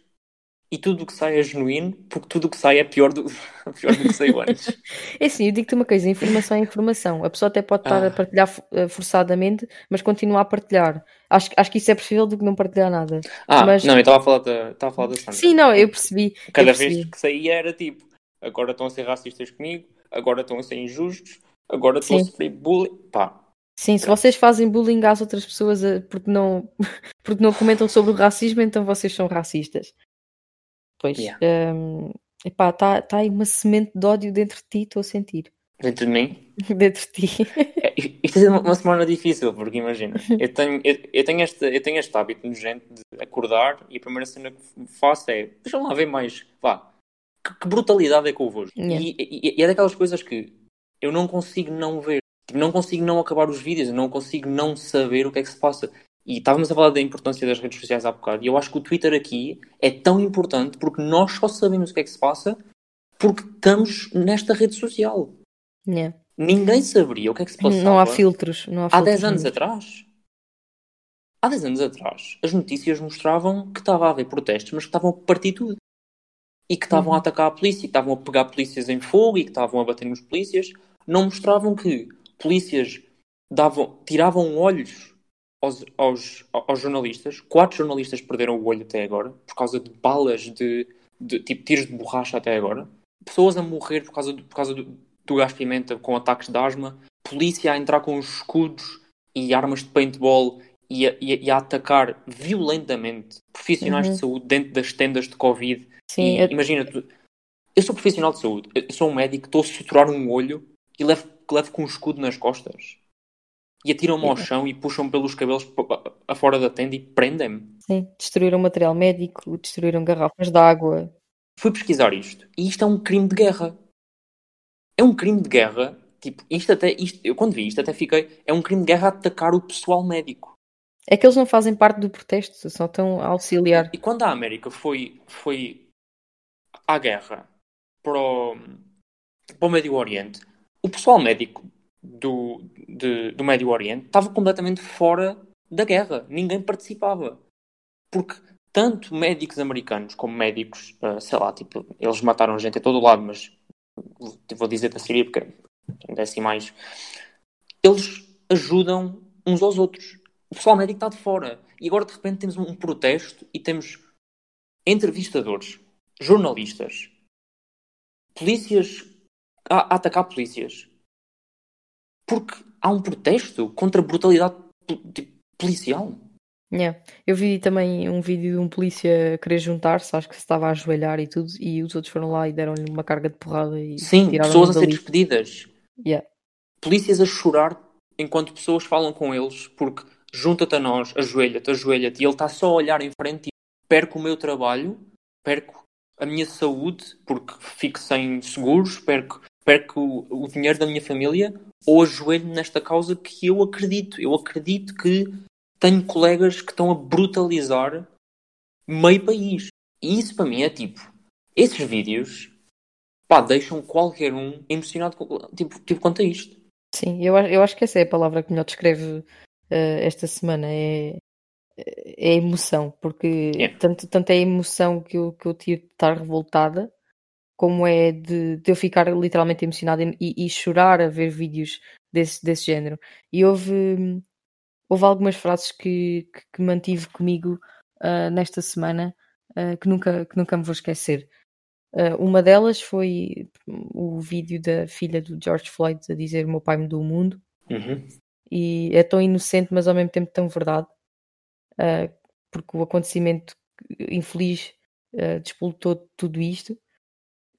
e tudo o que sai é genuíno, porque tudo o que sai é pior do, pior do que saiu antes. é assim, eu digo-te uma coisa: informação é informação. A pessoa até pode estar ah. a partilhar eh, forçadamente, mas continua a partilhar. Acho, acho que isso é preferível do que não partilhar nada. Ah, mas... não, eu estava a falar da, estava a falar da Sandra. Sim, não, eu percebi. Cada eu percebi. vez que saía era tipo: agora estão a ser racistas comigo, agora estão a ser injustos, agora estou a sofrer bullying. Pá. Sim, se vocês fazem bullying às outras pessoas eh, porque não, porque não comentam sobre o racismo, então vocês são racistas. Pois, yeah. um, epá, está tá aí uma semente de ódio dentro de ti, estou a sentir. Dentro de mim? dentro de ti. É, isto é uma, semana difícil, porque imagina, eu tenho, eu, eu, tenho este, eu tenho este hábito nojento de acordar e a primeira cena que faço é deixa lá ver mais, vá, que, que brutalidade é que eu vejo. Yeah. E, e, e, é daquelas coisas que eu não consigo não ver, tipo, não consigo não acabar os vídeos, eu não consigo não saber o que é que se passa. E estávamos a falar da importância das redes sociais há bocado, e eu acho que o Twitter aqui é tão importante porque nós só sabemos o que é que se passa porque estamos nesta rede social. Yeah. Ninguém saberia o que é que se passava. Não há filtros. Não há, há 10 anos atrás. Há 10 anos atrás, as notícias mostravam que estava a haver protestos, mas que estavam a partir tudo. E que estavam uhum. a atacar a polícia, que estavam a pegar polícias em fogo e que estavam a bater nos polícias. Não mostravam que polícias davam, tiravam olhos aos, aos, aos, jornalistas. Quatro jornalistas perderam o olho até agora por causa de balas de, de tipo tiros de borracha até agora. Pessoas a morrer por causa, do, por causa do, do gás pimenta com ataques de asma. Polícia a entrar com escudos e armas de paintball e a, e a, e a atacar violentamente profissionais uhum. de saúde dentro das tendas de Covid. Sim, eu... Imagina, eu sou profissional de saúde, eu sou um médico, estou a suturar um olho e levo, levo com um escudo nas costas e atiram-me ao chão e puxam pelos cabelos a fora da tenda e prendem-me. Sim, destruíram material médico, destruíram garrafas de água. Fui pesquisar isto e isto é um crime de guerra. É um crime de guerra. Tipo, isto até, isto, eu quando vi isto até fiquei, é um crime de guerra atacar o pessoal médico. É que eles não fazem parte do protesto, só estão a auxiliar. E quando a América foi, foi à guerra para o, para o Médio Oriente, o pessoal médico do, de, do Médio Oriente estava completamente fora da guerra. Ninguém participava. Porque tanto médicos americanos como médicos, uh, sei lá, tipo, eles mataram gente a todo lado, mas vou dizer da Síria porque é assim mais. Eles ajudam uns aos outros. O pessoal médico está de fora. E agora de repente temos um protesto e temos entrevistadores, jornalistas, polícias a, a atacar polícias, porque há um protesto contra a brutalidade policial. Yeah. Eu vi também um vídeo de um polícia querer juntar-se, acho que se estava a ajoelhar e tudo, e os outros foram lá e deram-lhe uma carga de porrada e Sim, pessoas a ser despedidas. Yeah. Polícias a chorar enquanto pessoas falam com eles porque junta-te a nós, ajoelha-te, ajoelha-te, e ele está só a olhar em frente e perco o meu trabalho, perco a minha saúde porque fico sem seguros, perco, perco o, o dinheiro da minha família ou ajoelho nesta causa que eu acredito. Eu acredito que tenho colegas que estão a brutalizar meio país. E isso para mim é tipo, esses vídeos pá, deixam qualquer um emocionado tipo, tipo quanto a isto. Sim, eu, eu acho que essa é a palavra que melhor descreve uh, esta semana, é, é emoção, porque yeah. tanto, tanto é a emoção que eu, que eu tiro de estar revoltada, como é de, de eu ficar literalmente emocionada e, e, chorar a ver vídeos desse, desse género. E houve, houve algumas frases que, que, que mantive comigo uh, nesta semana uh, que, nunca, que nunca me vou esquecer. Uh, uma delas foi o vídeo da filha do George Floyd a dizer: meu pai mudou o mundo. Uhum. E é tão inocente, mas ao mesmo tempo tão verdade, porque o acontecimento infeliz uh, despoltou tudo isto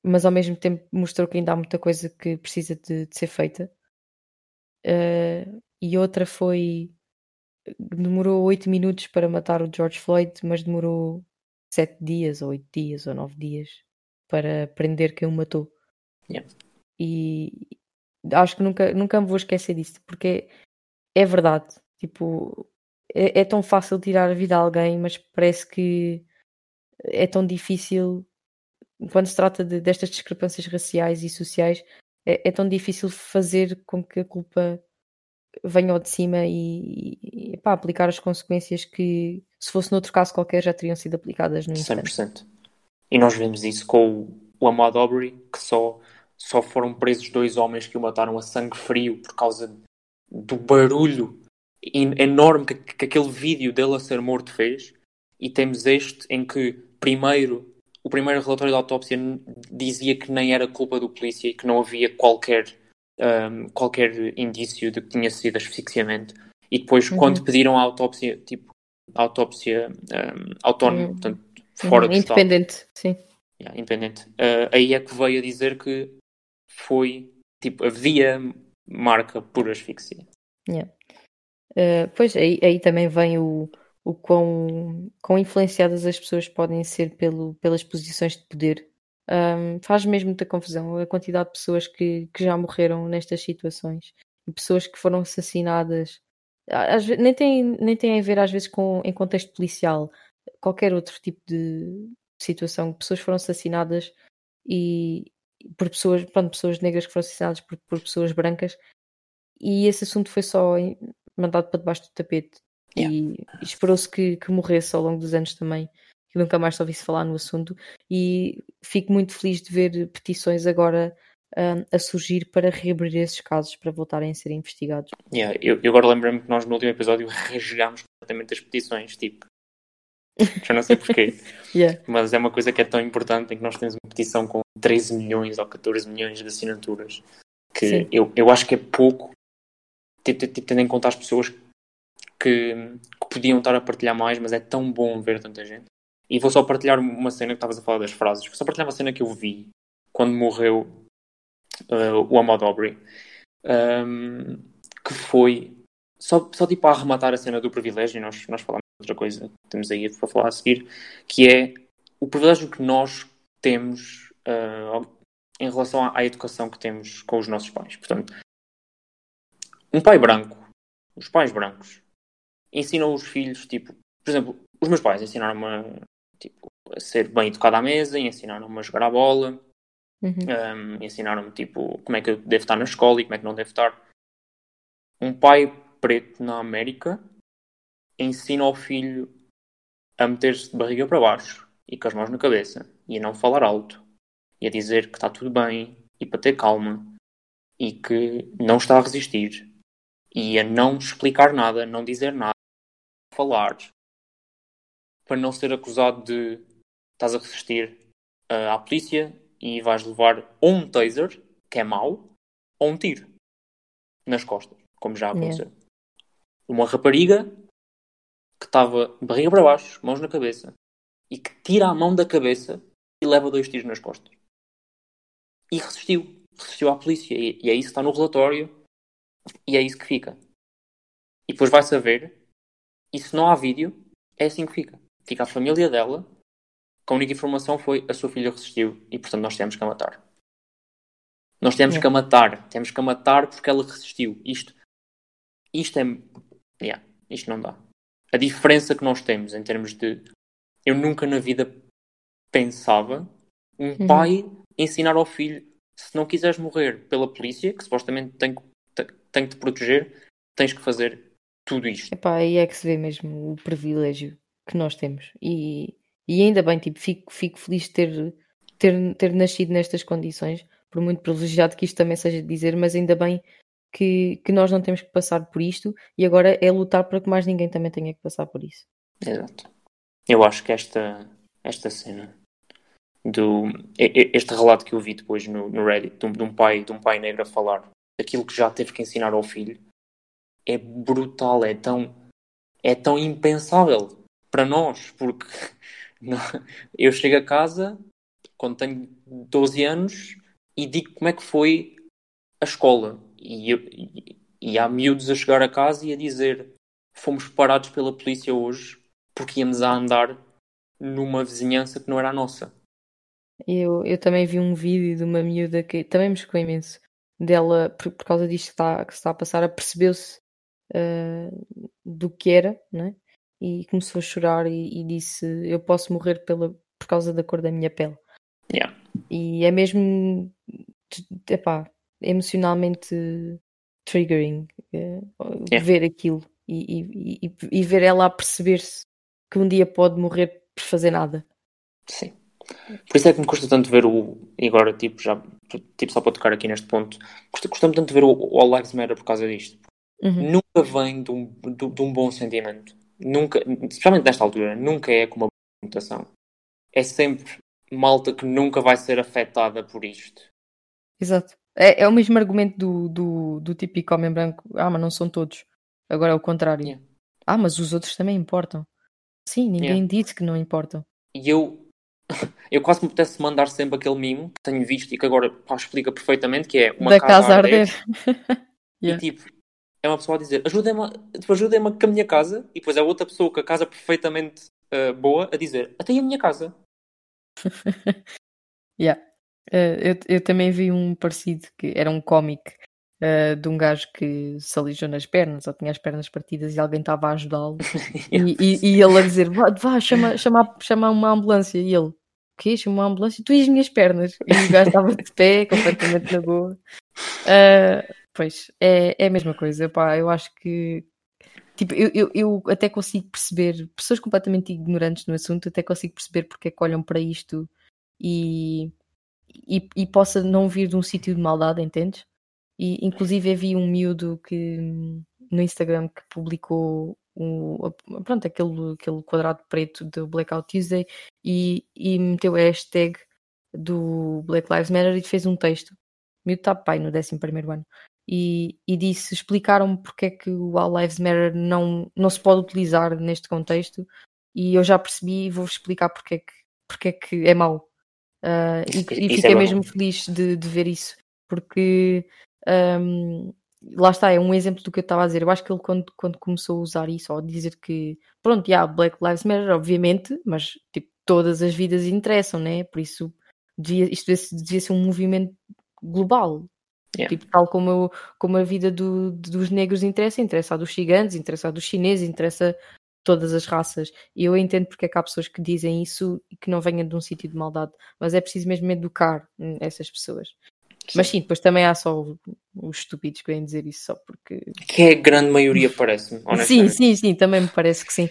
mas ao mesmo tempo mostrou que ainda há muita coisa que precisa de, de ser feita. Uh, e outra foi. Demorou oito minutos para matar o George Floyd, mas demorou sete dias, ou oito dias, ou nove dias para prender quem o matou. Yeah. E acho que nunca, nunca me vou esquecer disso, porque é, é verdade. Tipo, é, é tão fácil tirar a vida a alguém, mas parece que é tão difícil quando se trata de, destas discrepâncias raciais e sociais, é, é, tão difícil fazer com que a culpa venha ao de cima e, e pá, aplicar as consequências que, se fosse noutro caso qualquer, já teriam sido aplicadas no instante. 100%. E nós vemos isso com o, o Ahmad Aubrey, que só, só foram presos dois homens que o mataram a sangue frio por causa do barulho enorme que, que aquele vídeo dele a ser morto fez. E temos este em que, primeiro, o primeiro relatório da autópsia dizia que nem era culpa do polícia e que não havia qualquer, um, qualquer indício de que tinha sido asfixiamento. E depois, uhum. quando pediram a autópsia, tipo, a autópsia um, autónoma, uhum. portanto, fora uhum. do Independente, estado. sim. Yeah, independente. Uh, aí é que veio a dizer que foi, tipo, havia marca por asfixia. Yeah. Uh, pois, aí, aí também vem o, o quão, quão influenciadas as pessoas podem ser pelo, pelas posições de poder. Um, faz mesmo muita confusão a quantidade de pessoas que, que já morreram nestas situações e pessoas que foram assassinadas. Às nem, tem, nem tem a ver, às vezes, com, em contexto policial, qualquer outro tipo de situação. Pessoas foram assassinadas e por pessoas, pronto, pessoas negras que foram assassinadas por, por pessoas brancas, e esse assunto foi só mandado para debaixo do tapete. Yeah. E, esperou-se que, que, morresse ao longo dos anos também, que nunca mais se ouvisse falar no assunto. E fico muito feliz de ver petições agora um, a surgir para reabrir esses casos, para voltarem a ser investigados. Yeah, eu, eu agora lembro-me que nós no último episódio rasgámos completamente as petições, tipo. Já não sei porquê, yeah. mas é uma coisa que é tão importante em que nós temos uma petição com 13 milhões ou 14 milhões de assinaturas que eu, eu acho que é pouco tendo em conta as pessoas que, que, podiam estar a partilhar mais, mas é tão bom ver tanta gente. E vou só partilhar uma cena que estavas a falar das frases. Vou só partilhar uma cena que eu vi quando morreu uh, o Ahmad Aubrey, um, que foi só, só tipo a arrematar a cena do privilégio, e nós, nós falamos outra coisa que temos aí para falar a seguir, que é o privilégio que nós temos uh, em relação à, à, educação que temos com os nossos pais. Portanto, um pai branco, os pais brancos, ensinam os filhos, tipo, por exemplo, os meus pais ensinaram-me a, tipo, a ser bem educado à mesa, ensinaram-me a jogar à bola, uhum. um, ensinaram-me, tipo, como é que eu devo estar na escola e como é que não devo estar. Um pai preto na América ensina ao filho a meter-se de barriga para baixo e com as mãos na cabeça e a não falar alto e a dizer que está tudo bem e para ter calma e que não está a resistir e a não explicar nada, não dizer nada, falar, para não ser acusado de estás a resistir uh, à polícia e vais levar ou um taser, que é mau, ou um tiro nas costas, como já aconteceu. Yeah. Uma rapariga que estava barriga para baixo, mãos na cabeça, e que tira a mão da cabeça e leva dois tiros nas costas. E resistiu. Resistiu à polícia. E, e é isso que está no relatório e é isso que fica. E depois vai saber, e se não há vídeo, é assim que fica. Fica a família dela, que a única informação foi a sua filha resistiu e portanto nós temos que a matar. Nós temos que a matar, temos que a matar porque ela resistiu. Isto, isto é. Yeah, isto não dá. A diferença que nós temos em termos de. Eu nunca na vida pensava um uhum. pai ensinar ao filho se não quiseres morrer pela polícia, que supostamente tem tem que te proteger, tens que fazer tudo isto. Epá, aí é que se vê mesmo o privilégio que nós temos. E, e ainda bem, tipo, fico, fico feliz de ter, ter, ter nascido nestas condições, por muito privilegiado que isto também seja de dizer, mas ainda bem que, que nós não temos que passar por isto e agora é lutar para que mais ninguém também tenha que passar por isso. Exato. Eu acho que esta, esta cena do este relato que eu vi depois no, no Reddit de um, de um, pai de um pai negro a falar aquilo que já teve que ensinar ao filho é brutal, é tão, é tão impensável para nós, porque não, eu chego a casa quando tenho 12 anos e digo como é que foi a escola. E, e, e há miúdos a chegar a casa e a dizer fomos parados pela polícia hoje porque íamos a andar numa vizinhança que não era a nossa. Eu, eu também vi um vídeo de uma miúda que também me chocou imenso, dela, por, por causa disto que está, que está a passar, apercebeu-se uh, do que era, né? e começou a chorar e, e, disse: Eu posso morrer pela, por causa da cor da minha pele. Yeah. E é mesmo epá, emocionalmente triggering uh, yeah. ver aquilo e, e, e, ver ela a perceber-se que um dia pode morrer por fazer nada. Sim. Por isso é que me custa tanto ver o. E agora, tipo, já. Tipo, só para tocar aqui neste ponto. Custa, custa-me tanto ver o, o All Lives Matter por causa disto. Uhum. Nunca vem de um, de, de um bom sentimento. Nunca, especialmente nesta altura, nunca é com uma boa mutação. É sempre malta que nunca vai ser afetada por isto. Exato. É, é o mesmo argumento do, do, do típico homem branco. Ah, mas não são todos. Agora é o contrário. Yeah. Ah, mas os outros também importam. Sim, ninguém Yeah. disse que não importam. E eu, eu quase me apetece mandar sempre aquele mimo que tenho visto e que agora pá, explica perfeitamente, que é uma da casa, casa arder. arder. E Yeah. tipo, é uma pessoa a dizer ajuda-me tipo, ajuda com a minha casa e depois é outra pessoa com a casa perfeitamente ah, boa a dizer até a minha casa. Yeah. Eh, eu, eu também vi um parecido que era um cómic eh, de um gajo que se alijou nas pernas ou tinha as pernas partidas e alguém estava a ajudá-lo e, e, e ele a dizer vá, vá chama, chama, chama uma ambulância e ele o quê? Chama uma ambulância? Tu e as minhas pernas e o gajo estava de pé completamente na boa Eh, pois, é, é a mesma coisa pá, eu acho que tipo, eu, eu, eu até consigo perceber pessoas completamente ignorantes no assunto até consigo perceber porque é que olham para isto e, e, e possa não vir de um sítio de maldade, entendes? E inclusive havia um miúdo que no Instagram que publicou o, pronto, aquele, aquele quadrado preto do Blackout Tuesday e, e meteu a hashtag do Black Lives Matter e fez um texto. Miúdo está pai no 11 ano. E, e disse, explicaram-me porque é que o All Lives Matter não, não se pode utilizar neste contexto e eu já percebi e vou-vos explicar porque é que, porque é, que é mau. Ah, e, e é fiquei bom. mesmo feliz de, de ver isso, porque ahm, lá está, é um exemplo do que eu estava a dizer. Eu acho que ele, quando, quando começou a usar isso, ou a dizer que, pronto, já, Black Lives Matter, obviamente, mas tipo, todas as vidas interessam, né? Por isso, devia, isto devia, devia ser um movimento global. Yeah. Tipo, tal como, eu- como a vida do- dos negros interessa, interessa a dos gigantes, interessa a dos chineses, interessa todas as raças. E eu entendo porque é que há pessoas que dizem isso e que não venham de um sítio de maldade, mas é preciso mesmo educar hum, essas pessoas. Mas sim, depois também há só os estúpidos que vêm dizer isso só porque. Que é a grande maioria, parece-me, Sim, sim, sim, também me parece que sim.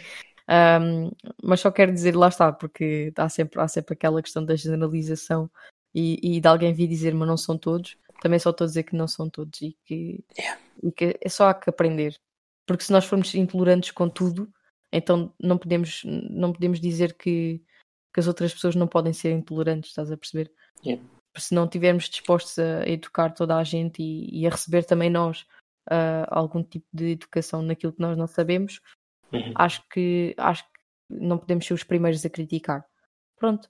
Ahm, mas só quero dizer, lá está, porque há sempre, há sempre aquela questão da generalização e, e de alguém vir dizer, mas não são todos. Também só estou a dizer que não são todos e que, Yeah. e que é só há que aprender. Porque se nós formos intolerantes com tudo, então não podemos, não podemos dizer que, que as outras pessoas não podem ser intolerantes, estás a perceber? Yeah. Se não estivermos dispostos a educar toda a gente e, e a receber também nós ah, algum tipo de educação naquilo que nós não sabemos, Uhum. acho que acho que não podemos ser os primeiros a criticar. Pronto.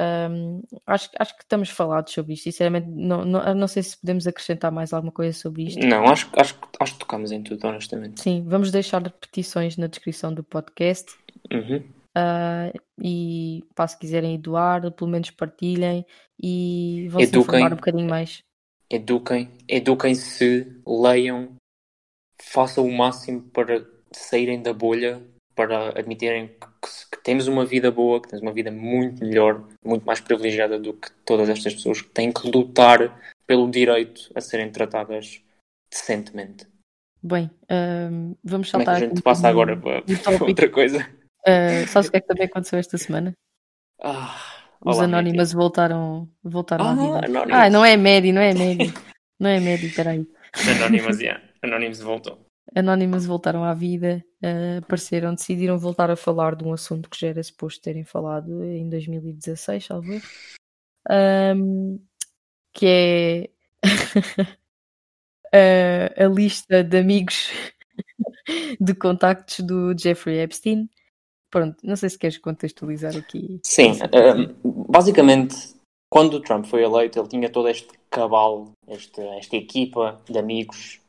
Ahm, acho, acho que estamos falados sobre isto. Sinceramente, não, não, não sei se podemos acrescentar mais alguma coisa sobre isto. Não, acho, acho, que- acho que tocamos em tudo, honestamente. Sim, vamos deixar repetições na descrição do podcast. Uhum. ah, e pá, se quiserem doar, pelo menos partilhem e vão se Eduquem. informar um bocadinho mais. Eduquem, eduquem-se, leiam, façam o máximo para saírem da bolha, para admitirem que, que temos uma vida boa, que temos uma vida muito melhor, muito mais privilegiada do que todas estas pessoas que têm que lutar pelo direito a serem tratadas decentemente. Bem, vamos Como é que saltar. a gente passa agora para, para outra coisa? Ah, sabes o que é que também aconteceu esta semana? Ah, Os olá, anónimos voltaram, voltaram à Ah, vida. Anonymous. Ah, não é médio, não é médio. Não é médio, peraí. Anonymous, yeah. Anonymous voltou. Anónimos voltaram à vida, ah, apareceram, decidiram voltar a falar de um assunto que já era suposto terem falado em 2016, salvo erro. Ahm, que é a, a lista de amigos de contactos do Jeffrey Epstein. Pronto, não sei se queres contextualizar aqui. Sim, um, basicamente, quando o Trump foi eleito, ele tinha todo este cabal, esta equipa de amigos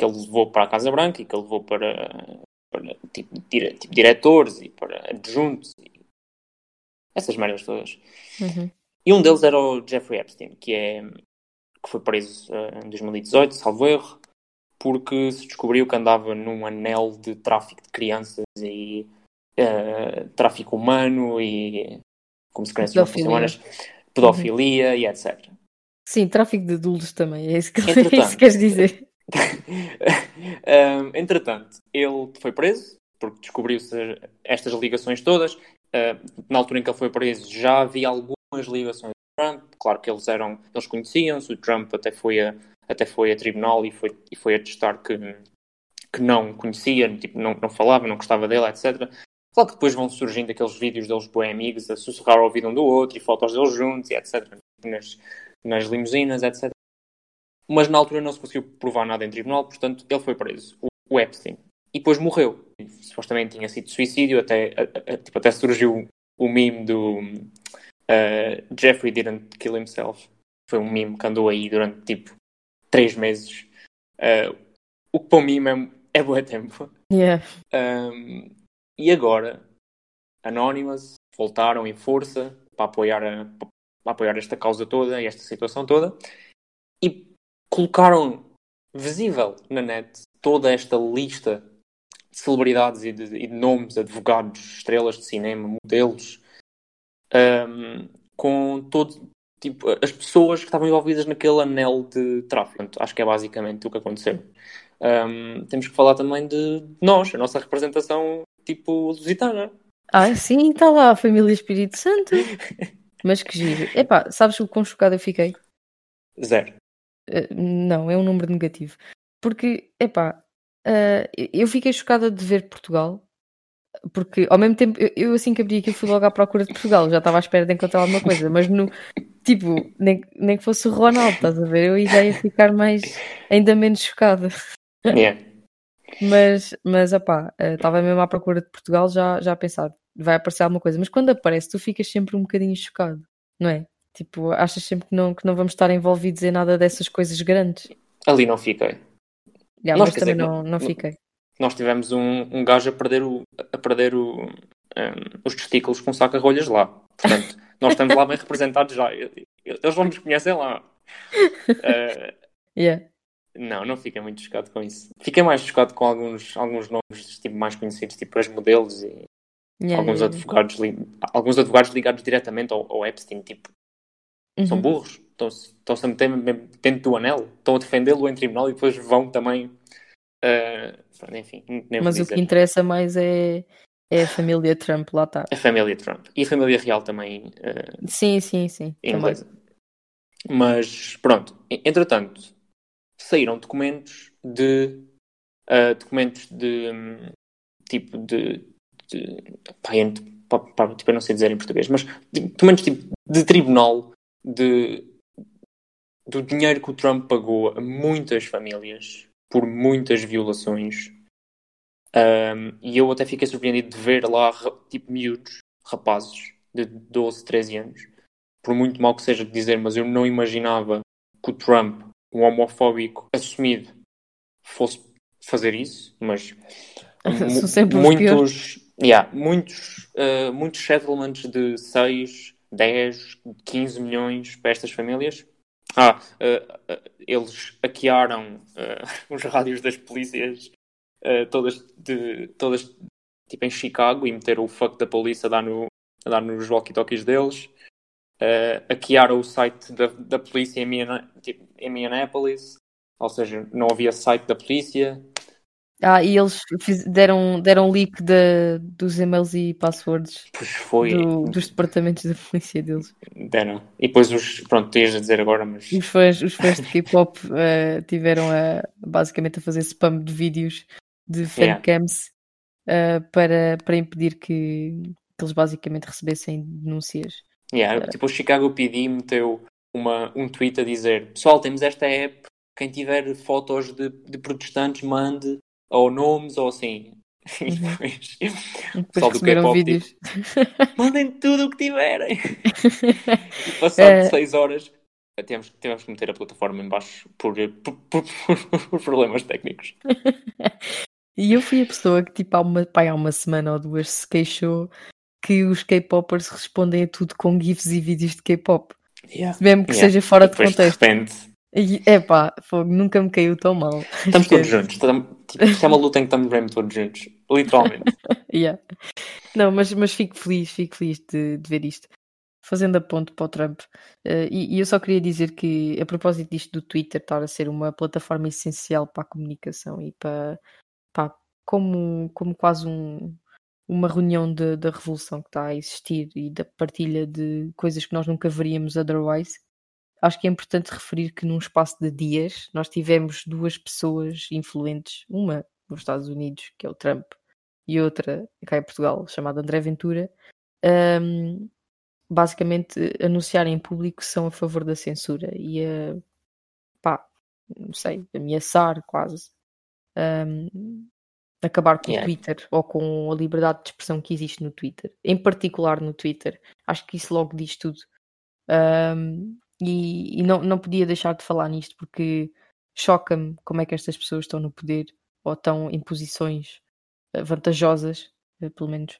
que ele levou para a Casa Branca e que ele levou para, para tipo, dire, tipo, diretores e para adjuntos e essas merdas todas. Uhum. E um deles era o Jeffrey Epstein, que, é, que foi preso uh, em 2018, salvo erro, porque se descobriu que andava num anel de tráfico de crianças e uh, tráfico humano e como se crianças não fossem humanas, pedofilia uhum. e etc. Sim, tráfico de adultos também, é isso que, é isso que queres dizer. um, entretanto, ele foi preso porque descobriu-se estas ligações todas uh, na altura em que ele foi preso, já havia algumas ligações com Trump. Claro que eles eram, eles conheciam-se, o Trump até foi a, até foi a tribunal e foi, e foi atestar que, que não conhecia, tipo, não, não falava, não gostava dele, etc. Claro que depois vão surgindo aqueles vídeos deles bem amigos a sussurrar ao ouvido um do outro e fotos deles juntos e etc. Nas, nas limusinas, etc. Mas na altura não se conseguiu provar nada em tribunal, portanto ele foi preso, o Epstein. E depois morreu. Supostamente tinha sido suicídio, até, a, a, tipo, até surgiu o meme do uh, Jeffrey didn't kill himself. Foi um meme que andou aí durante tipo três meses. Uh, o que para o meme é, é bom tempo. Yeah. Um, e agora, Anonymous voltaram em força para apoiar, a, para apoiar esta causa toda e esta situação toda e colocaram visível na net toda esta lista de celebridades e de, e de nomes, advogados, estrelas de cinema, modelos, um, com todo tipo as pessoas que estavam envolvidas naquele anel de tráfico. Acho que é basicamente o que aconteceu. Um, temos que falar também de nós, a nossa representação tipo lusitana. Ah, sim, está lá a família Espírito Santo. Mas que giro. Epá, sabes o quão chocado eu fiquei? Zero. Uh, não, é um número negativo. Porque, epá, uh, eu fiquei chocada de ver Portugal. Porque ao mesmo tempo, eu, eu assim que abri aqui fui logo à procura de Portugal, já estava à espera de encontrar alguma coisa, mas no tipo, nem, nem que fosse o Ronaldo, estás a ver? Eu já ia ficar mais, ainda menos chocada. Yeah. Mas, mas opá, estava mesmo à procura de Portugal já, já a pensar, vai aparecer alguma coisa. Mas quando aparece, tu ficas sempre um bocadinho chocado, não é? Tipo, achas sempre que não, que não vamos estar envolvidos em nada dessas coisas grandes. Ali não fiquei. Yeah, nós, mas também dizer, não, não fiquei. Nós tivemos um, um gajo a perder, o, a perder o, um, os testículos com saca-rolhas lá. Portanto, nós estamos lá bem representados já. Eles não nos conhecem lá. Uh, yeah. Não, não fiquei muito chocado com isso. Fiquei mais chocado com alguns, alguns nomes tipo, mais conhecidos, tipo as modelos e yeah, alguns, yeah, advogados, alguns advogados ligados diretamente ao, ao Epstein, tipo, uhum. são burros, estão-se estão a meter dentro do anel, estão a defendê-lo em tribunal e depois vão também. Uh, enfim, Mas o que interessa mais é, é a família Trump, lá está. A família Trump. E a família real também. Uh, sim, sim, sim. Inglesa. Mas pronto, entretanto saíram documentos de uh, documentos de um, tipo de, de pá, eu, pá, pá, tipo, eu não sei dizer em português, mas de, documentos tipo de tribunal de do dinheiro que o Trump pagou a muitas famílias por muitas violações. Um, e eu até fiquei surpreendido de ver lá tipo miúdos, rapazes de 12, 13 anos. Por muito mal que seja de dizer, mas eu não imaginava que o Trump um homofóbico assumido fosse fazer isso, mas muitos, yeah, muitos, uh, muitos settlements de 6, 10, 15 milhões para estas famílias. Ah, uh, uh, eles hackearam os rádios das polícias todas, de, todas tipo em Chicago e meteram o fuck da polícia a dar, no, a dar nos walkie-talkies deles uh, hackearam o site da, da polícia em, tipo, em Minneapolis, ou seja, não havia site da polícia. Ah, e eles fiz, deram, deram leak de, dos e-mails e passwords pois foi. Do, dos departamentos da polícia deles. Deram. E depois os, pronto, tens a dizer agora, mas. Os fãs, os fãs de K-pop uh, tiveram a, basicamente a fazer spam de vídeos de fancams yeah. uh, para, para impedir que, que eles basicamente recebessem denúncias. Yeah, tipo, o Chicago PD meteu uma, um tweet a dizer: Pessoal, temos esta app. Quem tiver fotos de, de protestantes, mande ou nomes ou assim. Uhum. E depois, e depois receberam vídeos. Tipo, Mandem tudo o que tiverem. e passado é... seis horas, tivemos, tivemos que meter a plataforma em baixo por, por, por, por problemas técnicos. e eu fui a pessoa que, tipo, há uma, pai, há uma semana ou duas se queixou que os K-popers respondem a tudo com GIFs e vídeos de K-pop. Yeah. Mesmo que yeah. seja fora de contexto. De repente... É pá, nunca me caiu tão mal. Estamos todos juntos. Estamos, tipo, isto é uma luta em que estamos mesmo todos juntos. Literalmente. yeah. Não, mas, mas fico feliz, fico feliz de, de ver isto. Fazendo a ponto para o Trump. Uh, e, e, eu só queria dizer que, a propósito disto do Twitter estar a ser uma plataforma essencial para a comunicação e para, para como, como quase um, uma reunião da revolução que está a existir e da partilha de coisas que nós nunca veríamos otherwise, acho que é importante referir que num espaço de dias nós tivemos duas pessoas influentes, uma nos Estados Unidos, que é o Trump, e outra cá em Portugal, chamada André Ventura, um, basicamente anunciarem em público que são a favor da censura e a, pá, não sei, ameaçar quase um, acabar com yeah. o Twitter ou com a liberdade de expressão que existe no Twitter, em particular no Twitter. Acho que isso logo diz tudo. Um, e, e não, não podia deixar de falar nisto porque choca-me como é que estas pessoas estão no poder ou estão em posições eh, vantajosas, eh, pelo menos.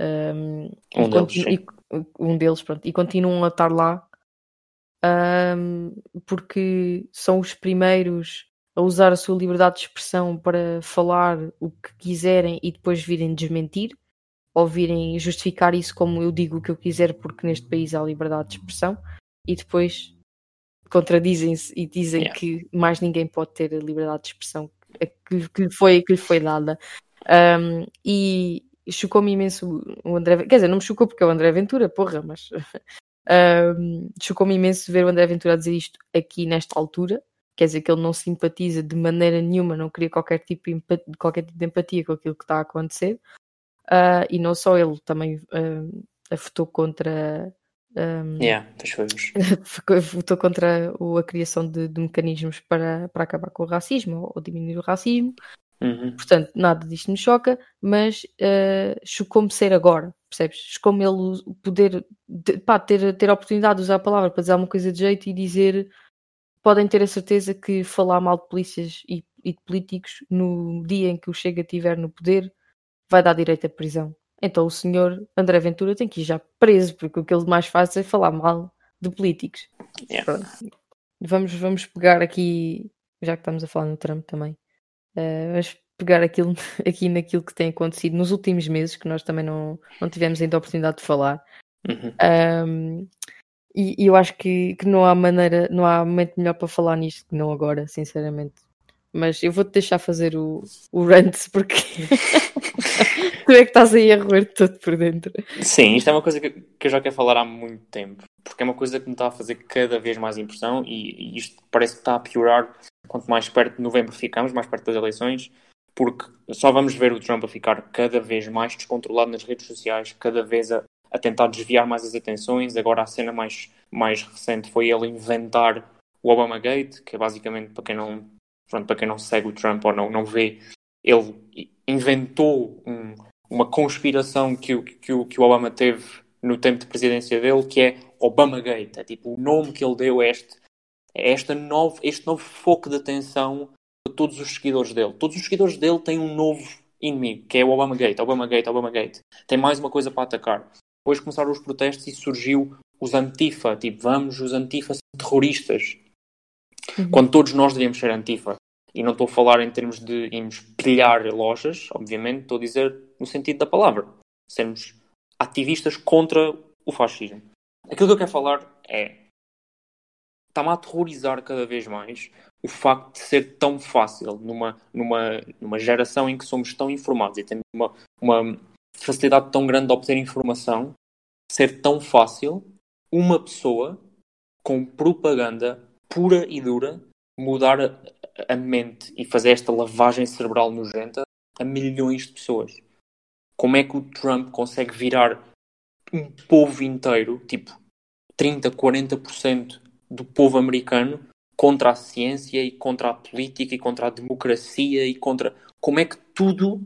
Um, um, deles, e, um deles, pronto, e continuam a estar lá um, porque são os primeiros a usar a sua liberdade de expressão para falar o que quiserem e depois virem desmentir ou virem justificar isso como eu digo o que eu quiser porque neste país há liberdade de expressão e depois contradizem-se e dizem yeah. que mais ninguém pode ter a liberdade de expressão que, que, lhe, foi, que lhe foi dada. Um, e chocou-me imenso o André, quer dizer, não me chocou porque é o André Ventura, porra, mas um, chocou-me imenso ver o André Ventura dizer isto aqui nesta altura, quer dizer que ele não simpatiza de maneira nenhuma, não queria qualquer tipo de empatia, qualquer tipo de empatia com aquilo que está a acontecer, uh, e não só ele também uh, votou contra um, yeah, votou contra o, a criação de, de, mecanismos para, para acabar com o racismo ou, ou diminuir o racismo. Uhum. Portanto, nada disto me choca, mas uh, chocou-me ser agora, percebes? Chocou-me ele poder de, pá, ter, ter a oportunidade de usar a palavra para dizer alguma coisa de jeito e dizer podem ter a certeza que falar mal de polícias e, e de políticos no dia em que o Chega estiver no poder vai dar direito à prisão. Então o senhor André Ventura tem que ir já preso, porque o que ele mais faz é falar mal de políticos. Yeah. Vamos, vamos pegar aqui, já que estamos a falar no Trump também, uh, vamos pegar aquilo, aqui naquilo que tem acontecido nos últimos meses, que nós também não, não tivemos ainda a oportunidade de falar. Uhum. Um, e, e, eu acho que, que não há maneira, não há momento melhor para falar nisto que não agora, sinceramente. Mas eu vou-te deixar fazer o, o rant porque tu é que estás aí a roer todo por dentro. Sim, isto é uma coisa que, que eu já quero falar há muito tempo, porque é uma coisa que me está a fazer cada vez mais impressão e, e isto parece que está a piorar quanto mais perto de novembro ficamos, mais perto das eleições, porque só vamos ver o Trump a ficar cada vez mais descontrolado nas redes sociais, cada vez a, a tentar desviar mais as atenções. Agora a cena mais, mais recente foi ele inventar o Obama Gate, que é basicamente, para quem não pronto, para quem não segue o Trump ou não, não vê, ele inventou um, uma conspiração que o, que, o, que o Obama teve no tempo de presidência dele, que é Obama Gate. É tipo o nome que ele deu a este, esta novo, este novo foco de atenção para todos os seguidores dele. Todos os seguidores dele têm um novo inimigo, que é o Obama Gate, Obama Gate, Obama Gate. Tem mais uma coisa para atacar. Depois começaram os protestos e surgiu os Antifa, tipo, vamos, os Antifa são terroristas. Uhum. Quando todos nós devíamos ser Antifa. E não estou a falar em termos de irmos pilhar lojas, obviamente, estou a dizer no sentido da palavra. Sermos ativistas contra o fascismo. Aquilo que eu quero falar é. Está-me a aterrorizar cada vez mais o facto de ser tão fácil numa, numa, numa geração em que somos tão informados e temos uma, uma facilidade tão grande de obter informação, ser tão fácil uma pessoa com propaganda pura e dura mudar a, mente e fazer esta lavagem cerebral nojenta a milhões de pessoas. Como é que o Trump consegue virar um povo inteiro, tipo 30, 40% do povo americano, contra a ciência e contra a política e contra a democracia e contra. Como é que tudo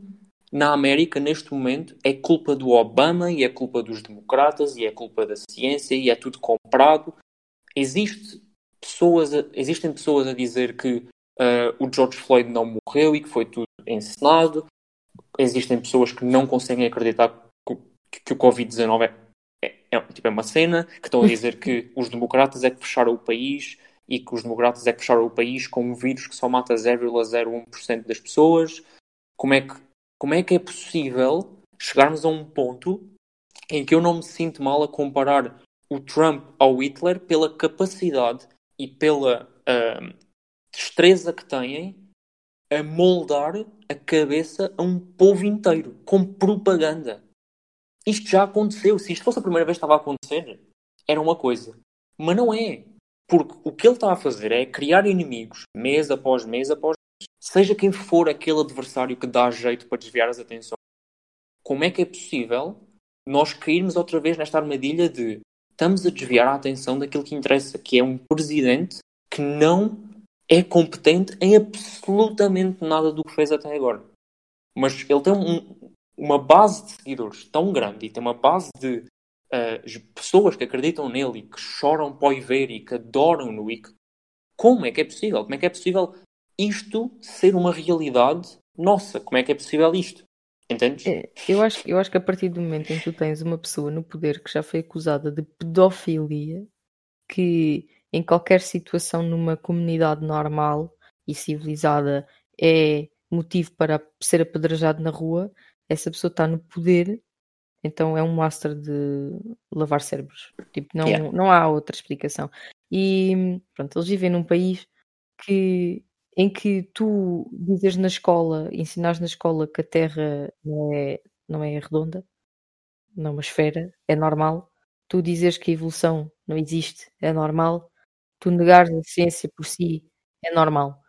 na América, neste momento, é culpa do Obama e é culpa dos democratas e é culpa da ciência e é tudo comprado? Existe pessoas a, existem pessoas a dizer que uh, o George Floyd não morreu e que foi tudo encenado. Existem pessoas que não conseguem acreditar que, que o Covid-19 é, é, é, tipo, é uma cena, que estão a dizer que os democratas é que fecharam o país e que os democratas é que fecharam o país com um vírus que só mata 0,01% das pessoas. Como é, que, como é que é possível chegarmos a um ponto em que eu não me sinto mal a comparar o Trump ao Hitler pela capacidade e pela uh, destreza que têm a moldar a cabeça a um povo inteiro com propaganda. isto já aconteceu. Se isto fosse a primeira vez que estava a acontecer, era uma coisa. Mas não é. Porque o que ele está a fazer é criar inimigos, mês após mês após mês. Seja quem for aquele adversário que dá jeito para desviar as atenções. Como é que é possível nós cairmos outra vez nesta armadilha de estamos a desviar a atenção daquilo que interessa, que é um presidente que não é competente em absolutamente nada do que fez até agora. Mas ele tem um, uma base de seguidores tão grande e tem uma base de uh, pessoas que acreditam nele e que choram para o ver e que adoram-no e. Como é que é possível? Como é que é possível isto ser uma realidade nossa? Como é que é possível isto? Entendes? É, eu, acho, eu acho que a partir do momento em que tu tens uma pessoa no poder que já foi acusada de pedofilia, que em qualquer situação numa comunidade normal e civilizada é motivo para ser apedrejado na rua, essa pessoa está no poder, então é um master de lavar cérebros. Tipo, não, yeah. não há outra explicação. E pronto, eles vivem num país que em que tu dizes na escola, ensinares na escola que a Terra não é, não é redonda, não é uma esfera, é normal. Tu dizes que a evolução não existe, é normal. Tu negares a ciência por si, é normal.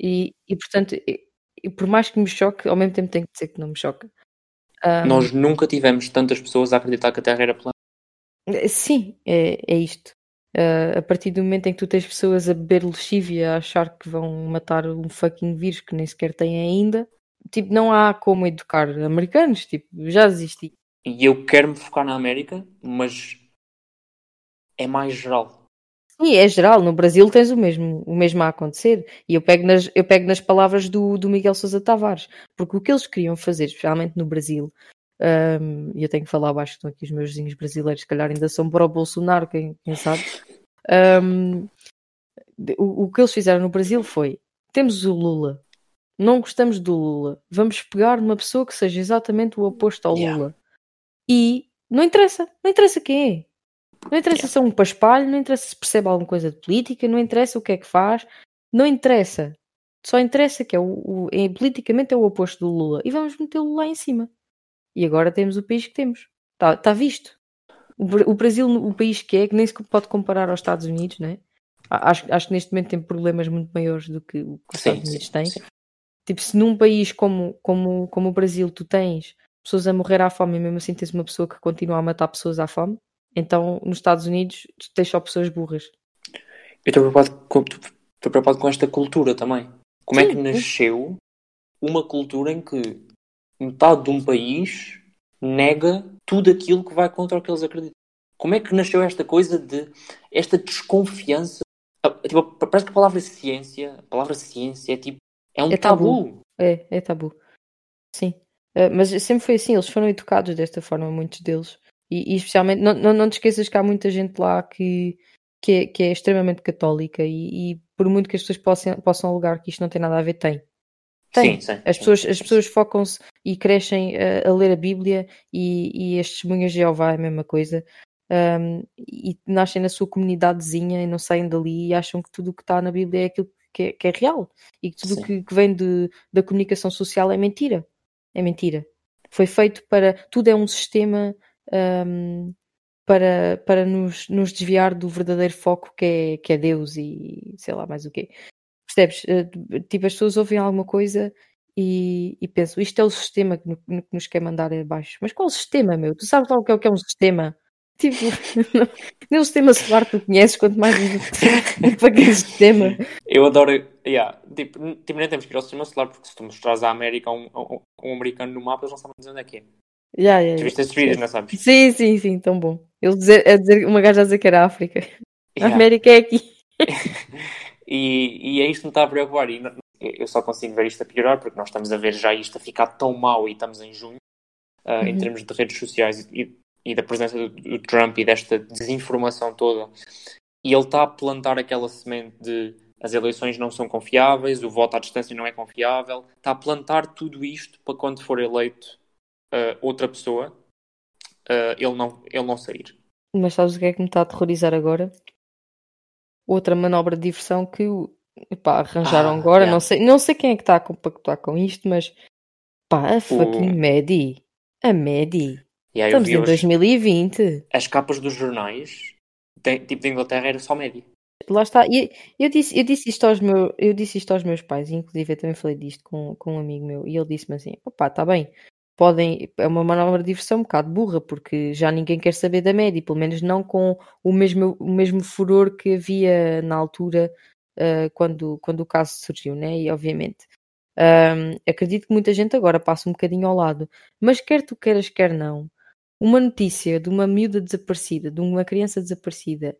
E, e portanto, e, e por mais que me choque, ao mesmo tempo tenho que dizer que não me choca. Um, Nós nunca tivemos tantas pessoas a acreditar que a Terra era plana. Sim, é, é isto. Uh, a partir do momento em que tu tens pessoas a beber lexívia, a achar que vão matar um fucking vírus que nem sequer têm ainda, tipo, não há como educar americanos, tipo, já desisti. E eu quero me focar na América, mas é mais geral. Sim, é geral. No Brasil tens o mesmo, o mesmo a acontecer. E eu pego nas, eu pego nas palavras do, do Miguel Sousa Tavares, porque o que eles queriam fazer, especialmente no Brasil, um, e eu tenho que falar baixo, estão aqui os meus vizinhos brasileiros, se calhar ainda são para o Bolsonaro, quem, quem sabe. Um, o, o que eles fizeram no Brasil foi: temos o Lula, não gostamos do Lula, vamos pegar uma pessoa que seja exatamente o oposto ao yeah. Lula. E não interessa, não interessa quem é. Não interessa se é um paspalho, não interessa se percebe alguma coisa de política, não interessa o que é que faz, não interessa. Só interessa que é o, o é, politicamente é o oposto do Lula. E vamos metê-lo lá em cima. E agora temos o país que temos. Está tá visto. O, o, Brasil, o país que é, que nem se pode comparar aos Estados Unidos, né? Acho, acho que neste momento tem problemas muito maiores do que o que os sim, Estados Unidos sim, têm. Sim. Tipo, se num país como, como, como o Brasil tu tens pessoas a morrer à fome e mesmo assim tens uma pessoa que continua a matar pessoas à fome, então nos Estados Unidos tens só pessoas burras. Eu estou preocupado com, estou preocupado com esta cultura também. Como é que nasceu uma cultura em que metade de um país nega tudo aquilo que vai contra o que eles acreditam. Como é que nasceu esta coisa de esta desconfiança? Ah, tipo, parece que a palavra ciência, a palavra ciência é tipo é um é tabu. tabu. É, é tabu. Sim. Uh, mas sempre foi assim, eles foram educados desta forma, muitos deles. E, e especialmente, não, não, não, te esqueças que há muita gente lá que, que, é, que é extremamente católica e, e, por muito que as pessoas possam, possam alegar que isto não tem nada a ver, tem. Tem. Sim, sim, as pessoas, as pessoas focam-se e crescem a, a, ler a Bíblia e, e as testemunhas de Jeová é a mesma coisa. Um, e nascem na sua comunidadezinha e não saem dali e acham que tudo o que está na Bíblia é aquilo que é, que é real e que tudo o que, que, vem de, da comunicação social é mentira. É mentira. Foi feito para. Tudo é um sistema um, para, para nos, nos desviar do verdadeiro foco que é, que é Deus e sei lá mais o quê. Percebes? Eh, tipo, as pessoas ouvem alguma coisa e, e pensam, isto é o sistema que, que nos quer mandar abaixo. Mas qual o sistema, meu? Tu sabes lá o que é, o que é um sistema? Tipo, nem o sistema solar tu conheces, quanto mais para que sistema. Eu adoro, yeah, tipo, tipo, nem temos que ir ao sistema solar, porque se tu mostrares à América um, um, um americano no mapa, eles não sabem dizer onde é que é. Yeah, yeah, tu viste esses vídeos, não sabes? Sim, sim, sim, tão bom. Ele dizer, a dizer, uma gaja a dizer que era a África. A América é aqui. E, e é isto que me está a preocupar. E eu só consigo ver isto a piorar porque nós estamos a ver já isto a ficar tão mal e estamos em junho, uh, uhum. em termos de redes sociais e, e da presença do, do, Trump e desta desinformação toda. E ele está a plantar aquela semente de as eleições não são confiáveis, o voto à distância não é confiável. Está a plantar tudo isto para quando for eleito uh, outra pessoa, uh, ele, não, ele não sair. Mas sabes o que é que me está a aterrorizar agora? outra manobra de diversão que arranjaram ah, agora. Yeah. Não, sei, não sei quem é que está a compactuar com isto, mas pá, a fucking o... Maddie. A Maddie. E aí Estamos em os- 2020. as capas dos jornais, tipo de Inglaterra, era só média. Lá está. E eu disse, eu disse isto aos meus, eu disse isto aos meus pais, inclusive eu também falei disto com, com um amigo meu, e ele disse-me assim: opá, está bem, podem, é uma manobra de diversão um bocado burra, porque já ninguém quer saber da média, pelo menos não com o mesmo, o mesmo furor que havia na altura ah, quando, quando o caso surgiu, né? E obviamente. ahm, acredito que muita gente agora passa um bocadinho ao lado, mas quer tu queiras, quer não, uma notícia de uma miúda desaparecida, de uma criança desaparecida,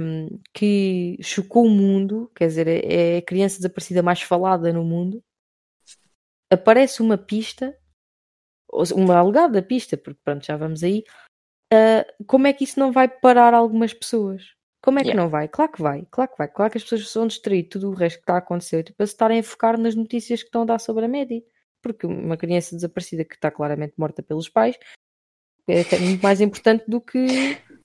um, que chocou o mundo, quer dizer, é é a criança desaparecida mais falada no mundo, aparece uma pista, uma alegada pista, porque pronto, já vamos aí, ah, como é que isso não vai parar algumas pessoas? Como é que Yeah. não vai? Claro que vai, claro que vai, claro que as pessoas vão distrair tudo o resto que está a acontecer para se estarem a focar nas notícias que estão a dar sobre a média. Porque uma criança desaparecida que está claramente morta pelos pais é até muito mais importante do que,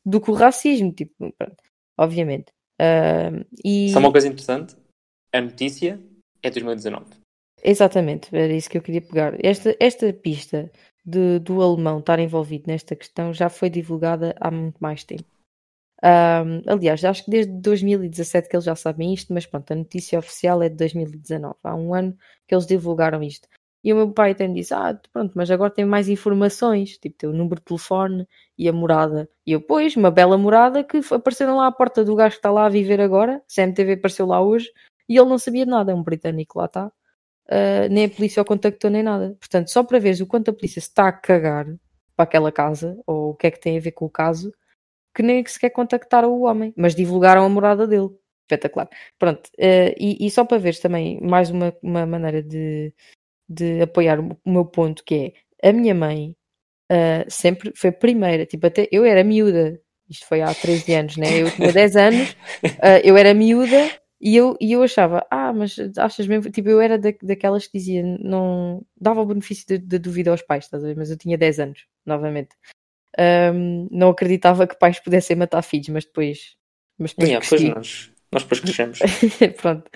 do que o racismo, tipo, pronto, obviamente. Ah, e, Só uma coisa interessante: a notícia é 2019. Exatamente, era isso que eu queria pegar. Esta, esta pista de- do alemão estar envolvido nesta questão já foi divulgada há muito mais tempo. Ahm, aliás, acho que desde 2017 que eles já sabem isto, mas pronto, a notícia oficial é de 2019. Há um ano que eles divulgaram isto. E o meu pai até me disse: Ah, pronto, mas agora tem mais informações, tipo, tem o número de telefone e a morada. E eu, pois, uma bela morada que apareceram lá à porta do gajo que está lá a viver agora. CMTV apareceu lá hoje e ele não sabia nada, é um britânico lá está. Uh, nem a polícia o contactou nem nada. Portanto, só para veres o quanto a polícia está a cagar para aquela casa, ou o que é que tem a ver com o caso, que nem sequer contactaram o homem, mas divulgaram a morada dele. Espetacular. Pronto, uh, e, e só para veres também mais uma, uma maneira de, de apoiar o meu ponto, que é a minha mãe uh, sempre foi a primeira, tipo, até eu era miúda, isto foi há 13 anos, né? Eu tinha 10 anos, uh, eu era miúda e eu, e eu achava, ah, mas achas mesmo, tipo, eu era da, daquelas que dizia, não dava o benefício da dúvida aos pais, estás a ver? Mas eu tinha 10 anos, novamente. Um, não acreditava que pais pudessem matar filhos, mas depois. Mas depois, Yeah, pois nós, nós depois crescemos. Pronto.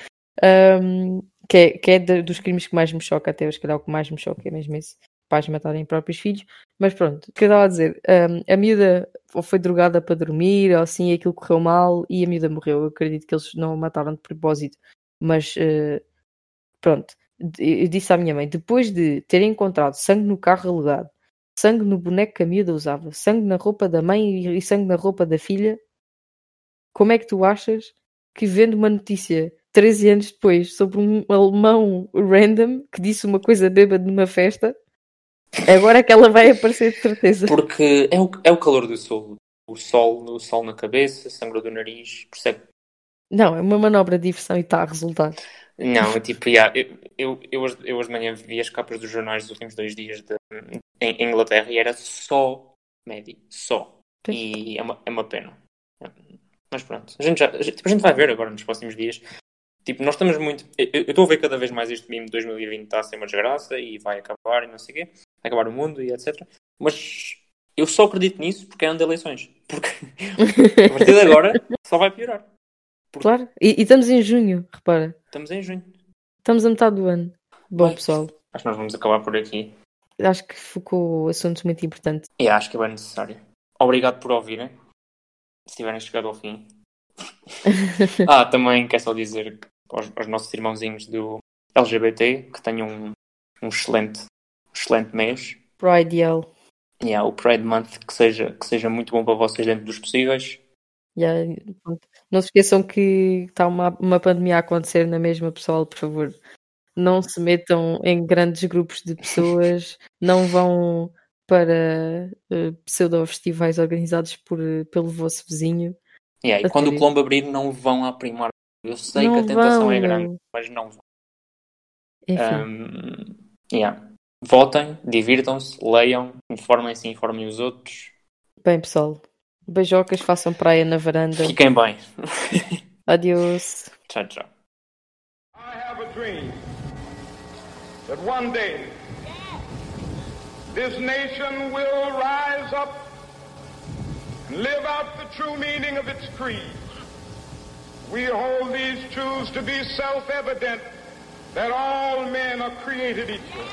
Um, que é, que é de, dos crimes que mais me choca, até se calhar o que mais me choca é mesmo esse. Pais matarem próprios filhos, mas pronto, o que eu estava a dizer, um, a miúda ou foi drogada para dormir, ou assim, aquilo correu mal e a miúda morreu. Eu acredito que eles não a mataram de propósito, mas uh, pronto, eu disse à minha mãe: depois de ter encontrado sangue no carro alugado, sangue no boneco que a miúda usava, sangue na roupa da mãe e sangue na roupa da filha, como é que tu achas que vendo uma notícia 13 anos depois sobre um alemão random que disse uma coisa bêbada numa festa, agora é que ela vai aparecer de certeza? Porque é o, é o calor do sol. O sol, o sol na cabeça, sangue do nariz, percebe? Não, é uma manobra de diversão e está a resultar. Não, tipo, yeah, eu, eu, eu, hoje, eu hoje de manhã vi as capas dos jornais dos últimos dois dias de, em, em Inglaterra e era só médio, só. E é uma, é uma pena. Mas pronto, a gente, já, a gente, tipo, a gente vai ver agora nos próximos dias. Tipo, nós estamos muito. Eu estou a ver cada vez mais este meme de 2020 está a ser uma desgraça e vai acabar e não sei o quê. Vai acabar o mundo e etc. Mas eu só acredito nisso porque é ano de eleições. Porque a partir de agora só vai piorar. Porque... Claro, e, e, estamos em junho, repara. Estamos em junho. Estamos a metade do ano. Bom, pessoal. Acho que nós vamos acabar por aqui. Acho que focou assuntos muito importantes. E acho que é bem necessário. Obrigado por ouvirem. Se tiverem chegado ao fim. ah, também quero só dizer aos, aos, nossos irmãozinhos do LGBT que tenham um, um excelente, excelente mês. Pride Yell. Yeah, o Pride Month que seja, que seja muito bom para vocês dentro dos possíveis. Yeah, não se esqueçam que está uma, uma pandemia a acontecer na mesma, pessoal, por favor. Não se metam em grandes grupos de pessoas, não vão para uh, pseudo-festivais organizados por, pelo vosso vizinho. Yeah, e quando o Colombo abrir, não vão à primar. Eu sei não que a tentação vão, é grande, mas não vão. Enfim. Um, yeah. Votem, divirtam-se, leiam, informem-se e informem os outros. Bem, pessoal, beijocas, façam praia na varanda. Fiquem bem. Adiós. Tchau, tchau. I have a dream that one day this nation will rise up and live out the true meaning of its creed. We hold these truths to be self evident that all men are created equal.